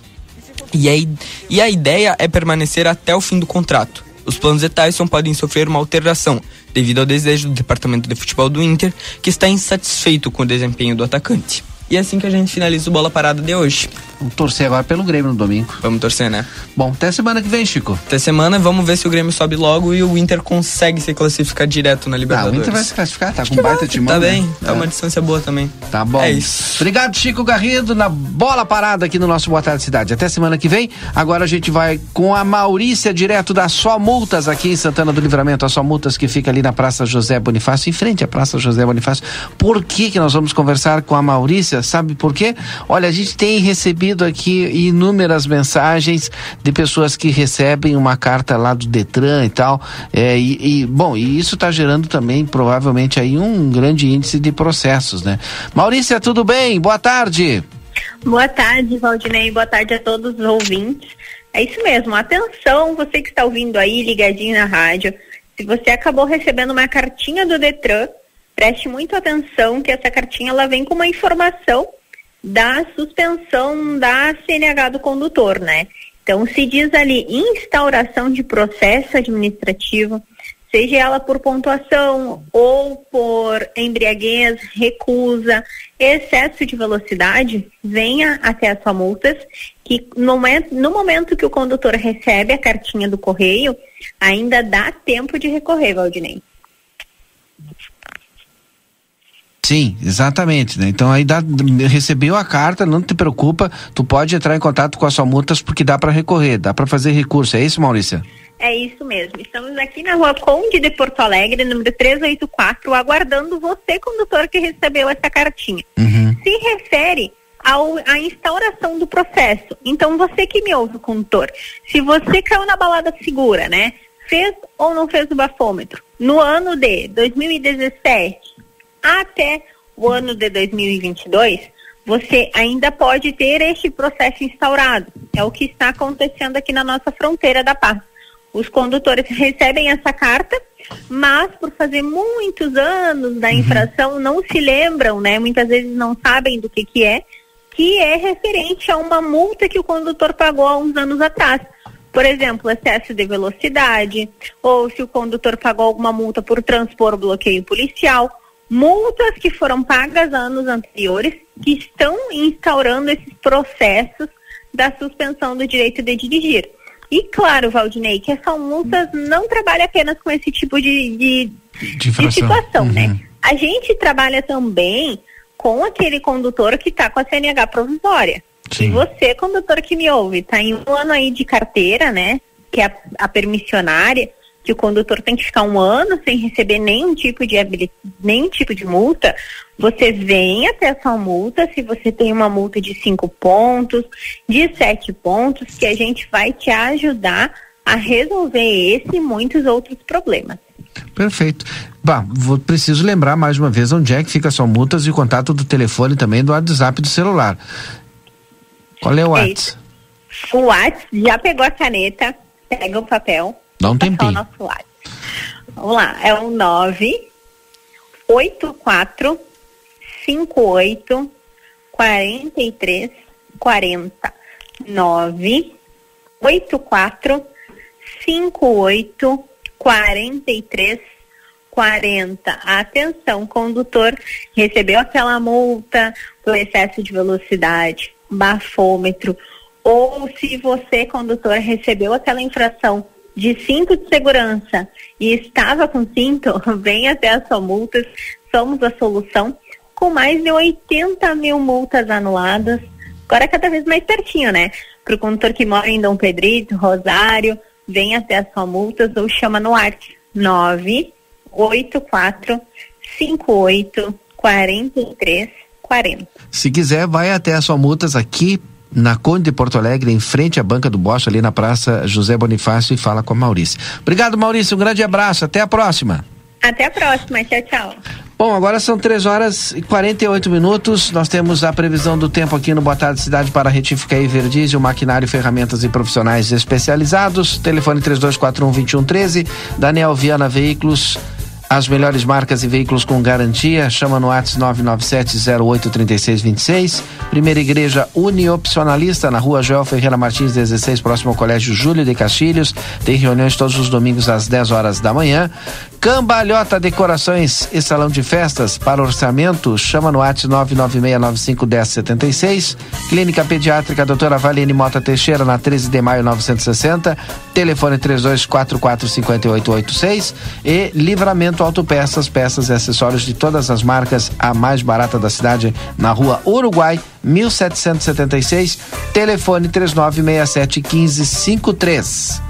E e a ideia é permanecer até o fim do contrato. Os planos de Tyson podem sofrer uma alteração, devido ao desejo do departamento de futebol do Inter, que está insatisfeito com o desempenho do atacante. E é assim que a gente finaliza o Bola Parada de hoje.
Vamos torcer agora pelo Grêmio no domingo.
Vamos torcer, né?
Bom, até semana que vem, Chico.
Até semana, vamos ver se o Grêmio sobe logo e o Inter consegue se classificar direto na
Ah,
Libertadores.
o Inter vai se classificar, tá
Acho
com baita
vai,
timão.
Tá
né?
bem, tá
É.
uma distância boa também.
Tá bom.
É isso.
Obrigado, Chico Garrido, na bola parada aqui no nosso Boa Tarde Cidade. Até semana que vem. Agora a gente vai com a Maurícia, direto da Só Multas, aqui em Santana do Livramento. A Só Multas que fica ali na Praça José Bonifácio, em frente à Praça José Bonifácio. Por que, que nós vamos conversar com a Maurícia? Sabe por quê? Olha, a gente tem recebido aqui inúmeras mensagens de pessoas que recebem uma carta lá do Detran e tal. É, e, e, bom, e isso está gerando também, provavelmente, aí um grande índice de processos, né? Maurícia, tudo bem? Boa tarde.
Boa tarde, Valdinei. Boa tarde a todos os ouvintes. É isso mesmo. Atenção, você que está ouvindo aí, ligadinho na rádio. Se você acabou recebendo uma cartinha do Detran, preste muito atenção que essa cartinha ela vem com uma informação da suspensão da CNH do condutor, né? Então, se diz ali instauração de processo administrativo, seja ela por pontuação ou por embriaguez, recusa, excesso de velocidade, venha até a sua multas, que no momento, no momento que o condutor recebe a cartinha do correio, ainda dá tempo de recorrer, Valdinei.
Sim, exatamente, né? Então aí dá, recebeu a carta, não te preocupa, tu pode entrar em contato com a sua multas porque dá para recorrer, dá para fazer recurso. É isso, Maurícia?
É isso mesmo. Estamos aqui na rua Conde de Porto Alegre, número 384, aguardando você, condutor, que recebeu essa cartinha. Se refere ao, à instauração do processo. Então, você que me ouve, condutor, se você caiu na balada segura, né? Fez ou não fez o bafômetro? No ano de 2017 até o ano de 2022, você ainda pode ter este processo instaurado. É o que está acontecendo aqui na nossa fronteira da paz. Os condutores recebem essa carta, mas por fazer muitos anos da infração não se lembram, né? Muitas vezes não sabem do que que é, que é referente a uma multa que o condutor pagou há uns anos atrás. Por exemplo, excesso de velocidade, ou se o condutor pagou alguma multa por transpor bloqueio policial, multas que foram pagas anos anteriores, que estão instaurando esses processos da suspensão do direito de dirigir. E claro, Valdinei, que essa multas não trabalha apenas com esse tipo de, de, de
infração.
situação,
Uhum.
né? A gente trabalha também com aquele condutor que está com a CNH provisória. E você, condutor que me ouve, está em um ano aí de carteira, né? Que é a, a permissionária, que o condutor tem que ficar um ano sem receber nenhum tipo de nenhum tipo de multa. Você vem até essa multa, se você tem uma multa de cinco pontos, de sete pontos, que a gente vai te ajudar a resolver esse e muitos outros problemas.
Perfeito. Bah, vou, preciso lembrar mais uma vez onde é que fica sua multas e o contato do telefone também do WhatsApp do celular. Qual é o
É
WhatsApp?
O WhatsApp já pegou a caneta, pega o papel.
Dá um
Passar o
tempinho.
nosso WhatsApp. Vamos lá, é o 984 58 43 40. 984 58 43 40. Atenção, condutor, recebeu aquela multa por excesso de velocidade, bafômetro, ou se você, condutor, recebeu aquela infração de cinto de segurança e estava com cinto, venha até a sua multas, somos a solução, com mais de 80 mil multas anuladas, agora cada vez mais pertinho, né? Para o condutor que mora em Dom Pedrito, Rosário, venha até a sua multas ou chama no ar 984 58 43 40.
Se quiser, vai até a sua multas aqui na Conde de Porto Alegre, em frente à banca do Bosch, ali na Praça José Bonifácio, e fala com a Maurício. Obrigado, Maurício. Um grande abraço. Até a próxima.
Até a próxima, tchau, tchau.
Bom, agora são 3 horas e 48 minutos. Nós temos a previsão do tempo aqui no Boa Tarde Cidade para retificar e Verdiesel, maquinário, ferramentas e profissionais especializados. Telefone 3241-2113. Daniel Viana Veículos. As melhores marcas e veículos com garantia. Chama no WhatsApp 997-083626. Primeira Igreja Uniopcionalista, na rua Joel Ferreira Martins, 16, próximo ao Colégio Júlio de Castilhos. Tem reuniões todos os domingos às 10 horas da manhã. Cambalhota Decorações e Salão de Festas. Para orçamento, chama no WhatsApp 996951076. Clínica Pediátrica Doutora Valene Mota Teixeira, na 13 de maio 960. Telefone 32445886. E Livramento Autopeças, peças e acessórios de todas as marcas, a mais barata da cidade, na rua Uruguai, 1776. Telefone 3967 1553.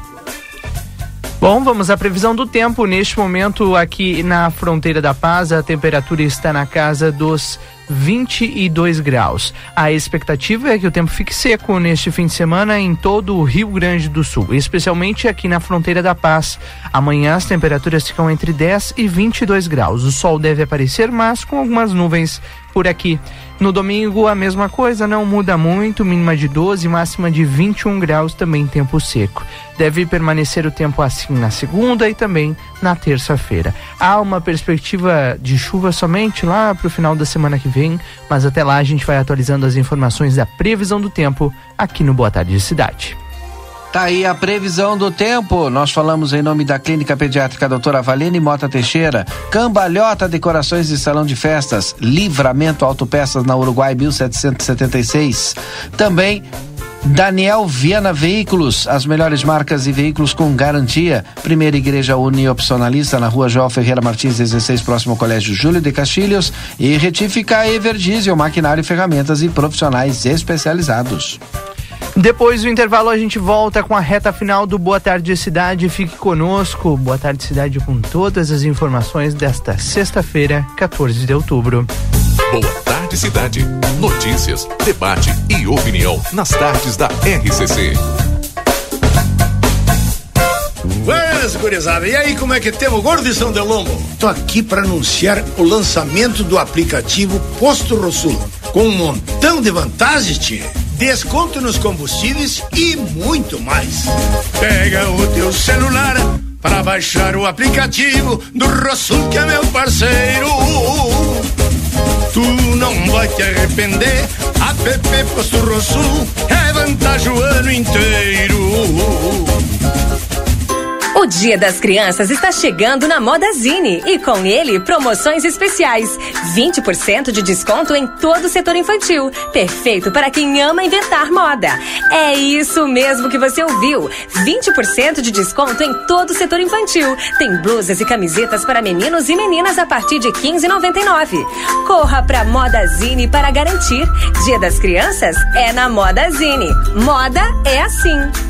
Bom, vamos à previsão do tempo. Neste momento, aqui na fronteira da Paz, a temperatura está na casa dos 22 graus. A expectativa é que o tempo fique seco neste fim de semana em todo o Rio Grande do Sul, especialmente aqui na fronteira da Paz. Amanhã as temperaturas ficam entre 10 e 22 graus. O sol deve aparecer, mas com algumas nuvens por aqui. No domingo, a mesma coisa, não muda muito, mínima de 12, máxima de 21 graus, também tempo seco. Deve permanecer o tempo assim na segunda e também na terça-feira. Há uma perspectiva de chuva somente lá para o final da semana que vem, mas até lá a gente vai atualizando as informações da previsão do tempo aqui no Boa Tarde Cidade.
Tá aí a previsão do tempo. Nós falamos em nome da Clínica Pediátrica Doutora Valene Mota Teixeira, Cambalhota Decorações e Salão de Festas, Livramento Autopeças na Uruguai 1776. Também Daniel Viana Veículos, as melhores marcas e veículos com garantia. Primeira Igreja Uniopcionalista na rua João Ferreira Martins 16, próximo ao Colégio Júlio de Castilhos. E Retifica Everdiesel, maquinário, ferramentas e profissionais especializados.
Depois do intervalo, a gente volta com a reta final do Boa Tarde Cidade. Fique conosco. Boa Tarde Cidade com todas as informações desta sexta-feira, 14 de outubro.
Boa Tarde Cidade. Notícias, debate e opinião nas tardes da RCC.
Buenas, gurizada. E aí, como é que temos, gordo de São Delombo? Tô aqui para anunciar o lançamento do aplicativo Posto Rosul, com um montão de vantagens, tia. Desconto nos combustíveis e muito mais. Pega o teu celular para baixar o aplicativo do Rosul, que é meu parceiro. Tu não vai te arrepender. App Posto Rosul é vantagem o ano inteiro.
O Dia das Crianças está chegando na Modazine e com ele promoções especiais. 20% de desconto em todo o setor infantil. Perfeito para quem ama inventar moda. É isso mesmo que você ouviu. 20% de desconto em todo o setor infantil. Tem blusas e camisetas para meninos e meninas a partir de 15,99. Corra para Modazine para garantir. Dia das Crianças é na Modazine. Moda é assim.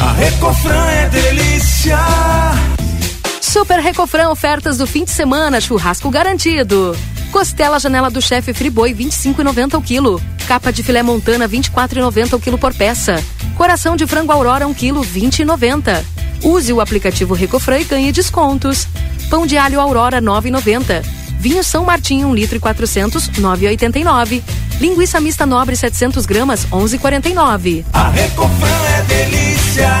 A Recofran é delícia.
Super Recofran ofertas do fim de semana, churrasco garantido. Costela janela do chefe Friboi 25,90 o quilo. Capa de filé montana 24,90 o quilo por peça. Coração de frango Aurora 1 quilo 20,90. Use o aplicativo Recofran e ganhe descontos. Pão de alho Aurora 9,90. Vinho São Martinho 1 litro e 400 9,89. Linguiça mista nobre 700 gramas 11,49.
A Recofran é delícia.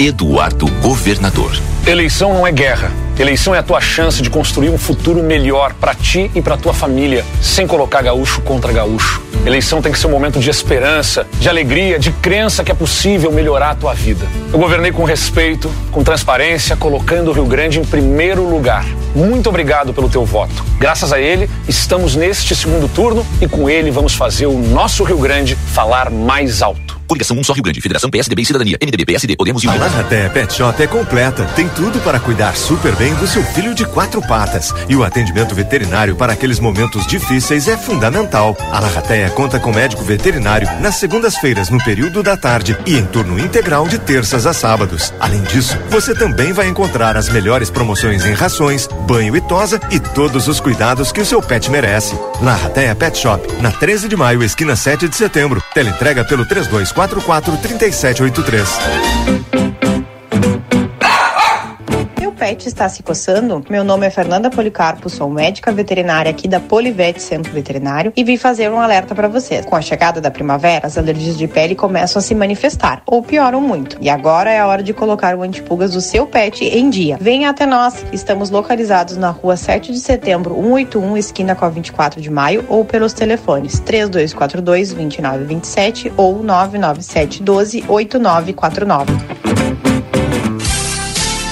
Eduardo Governador.
Eleição não é guerra. Eleição é a tua chance de construir um futuro melhor para ti e para tua família, sem colocar gaúcho contra gaúcho. Eleição tem que ser um momento de esperança, de alegria, de crença que é possível melhorar a tua vida. Eu governei com respeito, com transparência, colocando o Rio Grande em primeiro lugar. Muito obrigado pelo teu voto. Graças a ele, estamos neste segundo turno e com ele vamos fazer o nosso Rio Grande falar mais alto.
Coligação Um Só Rio Grande, Federação PSDB e Cidadania, NDB, PSD, Podemos e
A Larraté Pet Shop é completa. Tem tudo para cuidar super bem do seu filho de quatro patas. E o atendimento veterinário para aqueles momentos difíceis é fundamental. A Larrateia conta com médico veterinário nas segundas-feiras no período da tarde e em turno integral de terças a sábados. Além disso, você também vai encontrar as melhores promoções em rações, banho e tosa e todos os cuidados que o seu pet merece. Larrateia Pet Shop, na 13 de maio, esquina 7 de setembro. Teleentrega pelo 3244 3783.
Pet está se coçando? Meu nome é Fernanda Policarpo, sou médica veterinária aqui da Polivete Centro Veterinário e vim fazer um alerta para vocês. Com a chegada da primavera, as alergias de pele começam a se manifestar ou pioram muito. E agora é a hora de colocar o antipulgas do seu pet em dia. Venha até nós. Estamos localizados na rua 7 de setembro, 181, esquina com a 24 de maio, ou pelos telefones 3242 2927 ou 997 12 8949.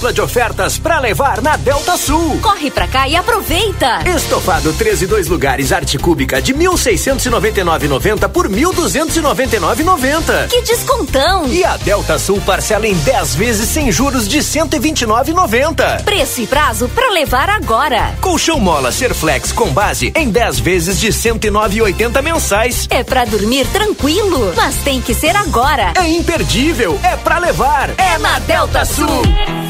Dupla de ofertas para levar na Delta Sul.
Corre pra cá e aproveita!
Estofado 13 e 2 lugares arte cúbica de 1.699,90 por 1.299,90.
Que descontão!
E a Delta Sul parcela em 10 vezes sem juros de 129,90.
Preço e prazo pra levar agora.
Colchão mola Serflex com base em 10 vezes de 109,80 mensais.
É pra dormir tranquilo, mas tem que ser agora.
É imperdível, é pra levar.
É na Delta Sul.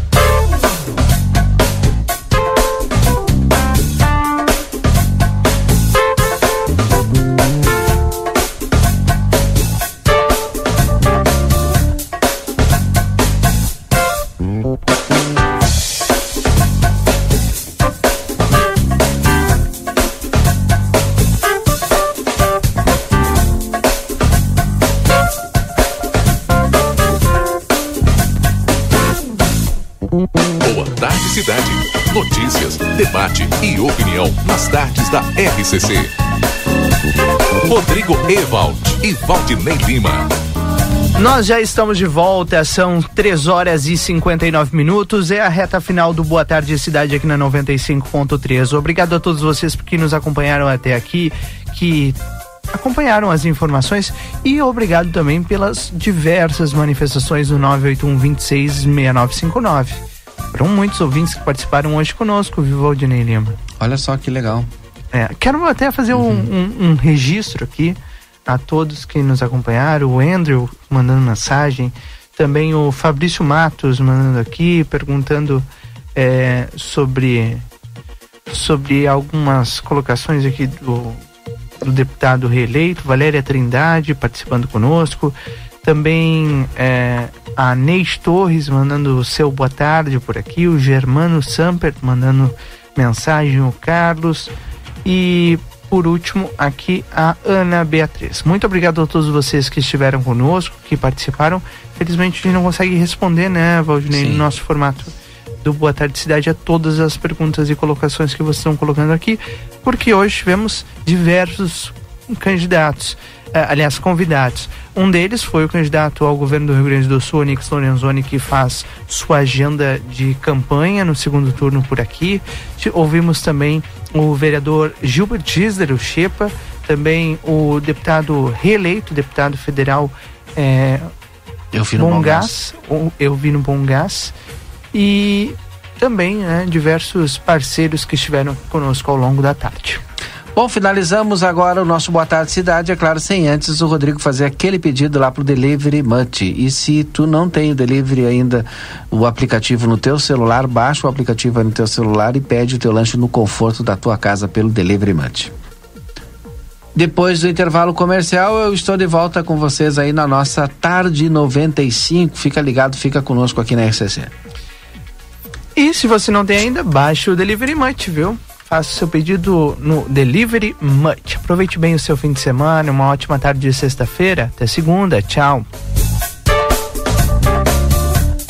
Rodrigo Ewald e Valdinei Lima.
Nós já estamos de volta, são 3 horas e 59 minutos. É a reta final do Boa Tarde Cidade aqui na 95.3. Obrigado a todos vocês que nos acompanharam até aqui, que acompanharam as informações e obrigado também pelas diversas manifestações do 981 26 6959. Foram muitos ouvintes que participaram hoje conosco, viu, Valdinei Lima?
Olha só que legal.
É, quero até fazer um, um, um registro aqui a todos que nos acompanharam, o Andrew mandando mensagem, também o Fabrício Matos mandando aqui, perguntando é, sobre, sobre algumas colocações aqui do, do deputado reeleito, Valéria Trindade, participando conosco. Também é, a Neis Torres mandando o seu boa tarde por aqui, o Germano Sampert mandando mensagem, o Carlos. E por último, aqui a Ana Beatriz. Muito obrigado a todos vocês que estiveram conosco, que participaram. Felizmente a gente não consegue responder, né, Valdinei, no nosso formato do Boa Tarde Cidade a todas as perguntas e colocações que vocês estão colocando aqui, porque hoje tivemos diversos candidatos, eh, aliás, convidados. Um deles foi o candidato ao governo do Rio Grande do Sul, Onix Lorenzoni, que faz sua agenda de campanha no segundo turno por aqui. Ouvimos também o vereador Gilbert Gisler, o Chepa, também o deputado reeleito, deputado federal eh,
Eu vi no Bom
Gás, o- eu vi no Bom Gás, e também né, diversos parceiros que estiveram conosco ao longo da tarde.
Bom, finalizamos agora o nosso Boa Tarde Cidade, é claro, sem antes o Rodrigo fazer aquele pedido lá pro Delivery Much. E se tu não tem o Delivery ainda, o aplicativo no teu celular, baixa o aplicativo no teu celular e pede o teu lanche no conforto da tua casa pelo Delivery Much. Depois do intervalo comercial, eu estou de volta com vocês aí na nossa Tarde 95. Fica ligado, fica conosco aqui na RCC.
E se você não tem ainda, baixe o Delivery Much, viu? Faça seu pedido no Delivery Much. Aproveite bem o seu fim de semana, uma ótima tarde de sexta-feira. Até segunda, tchau.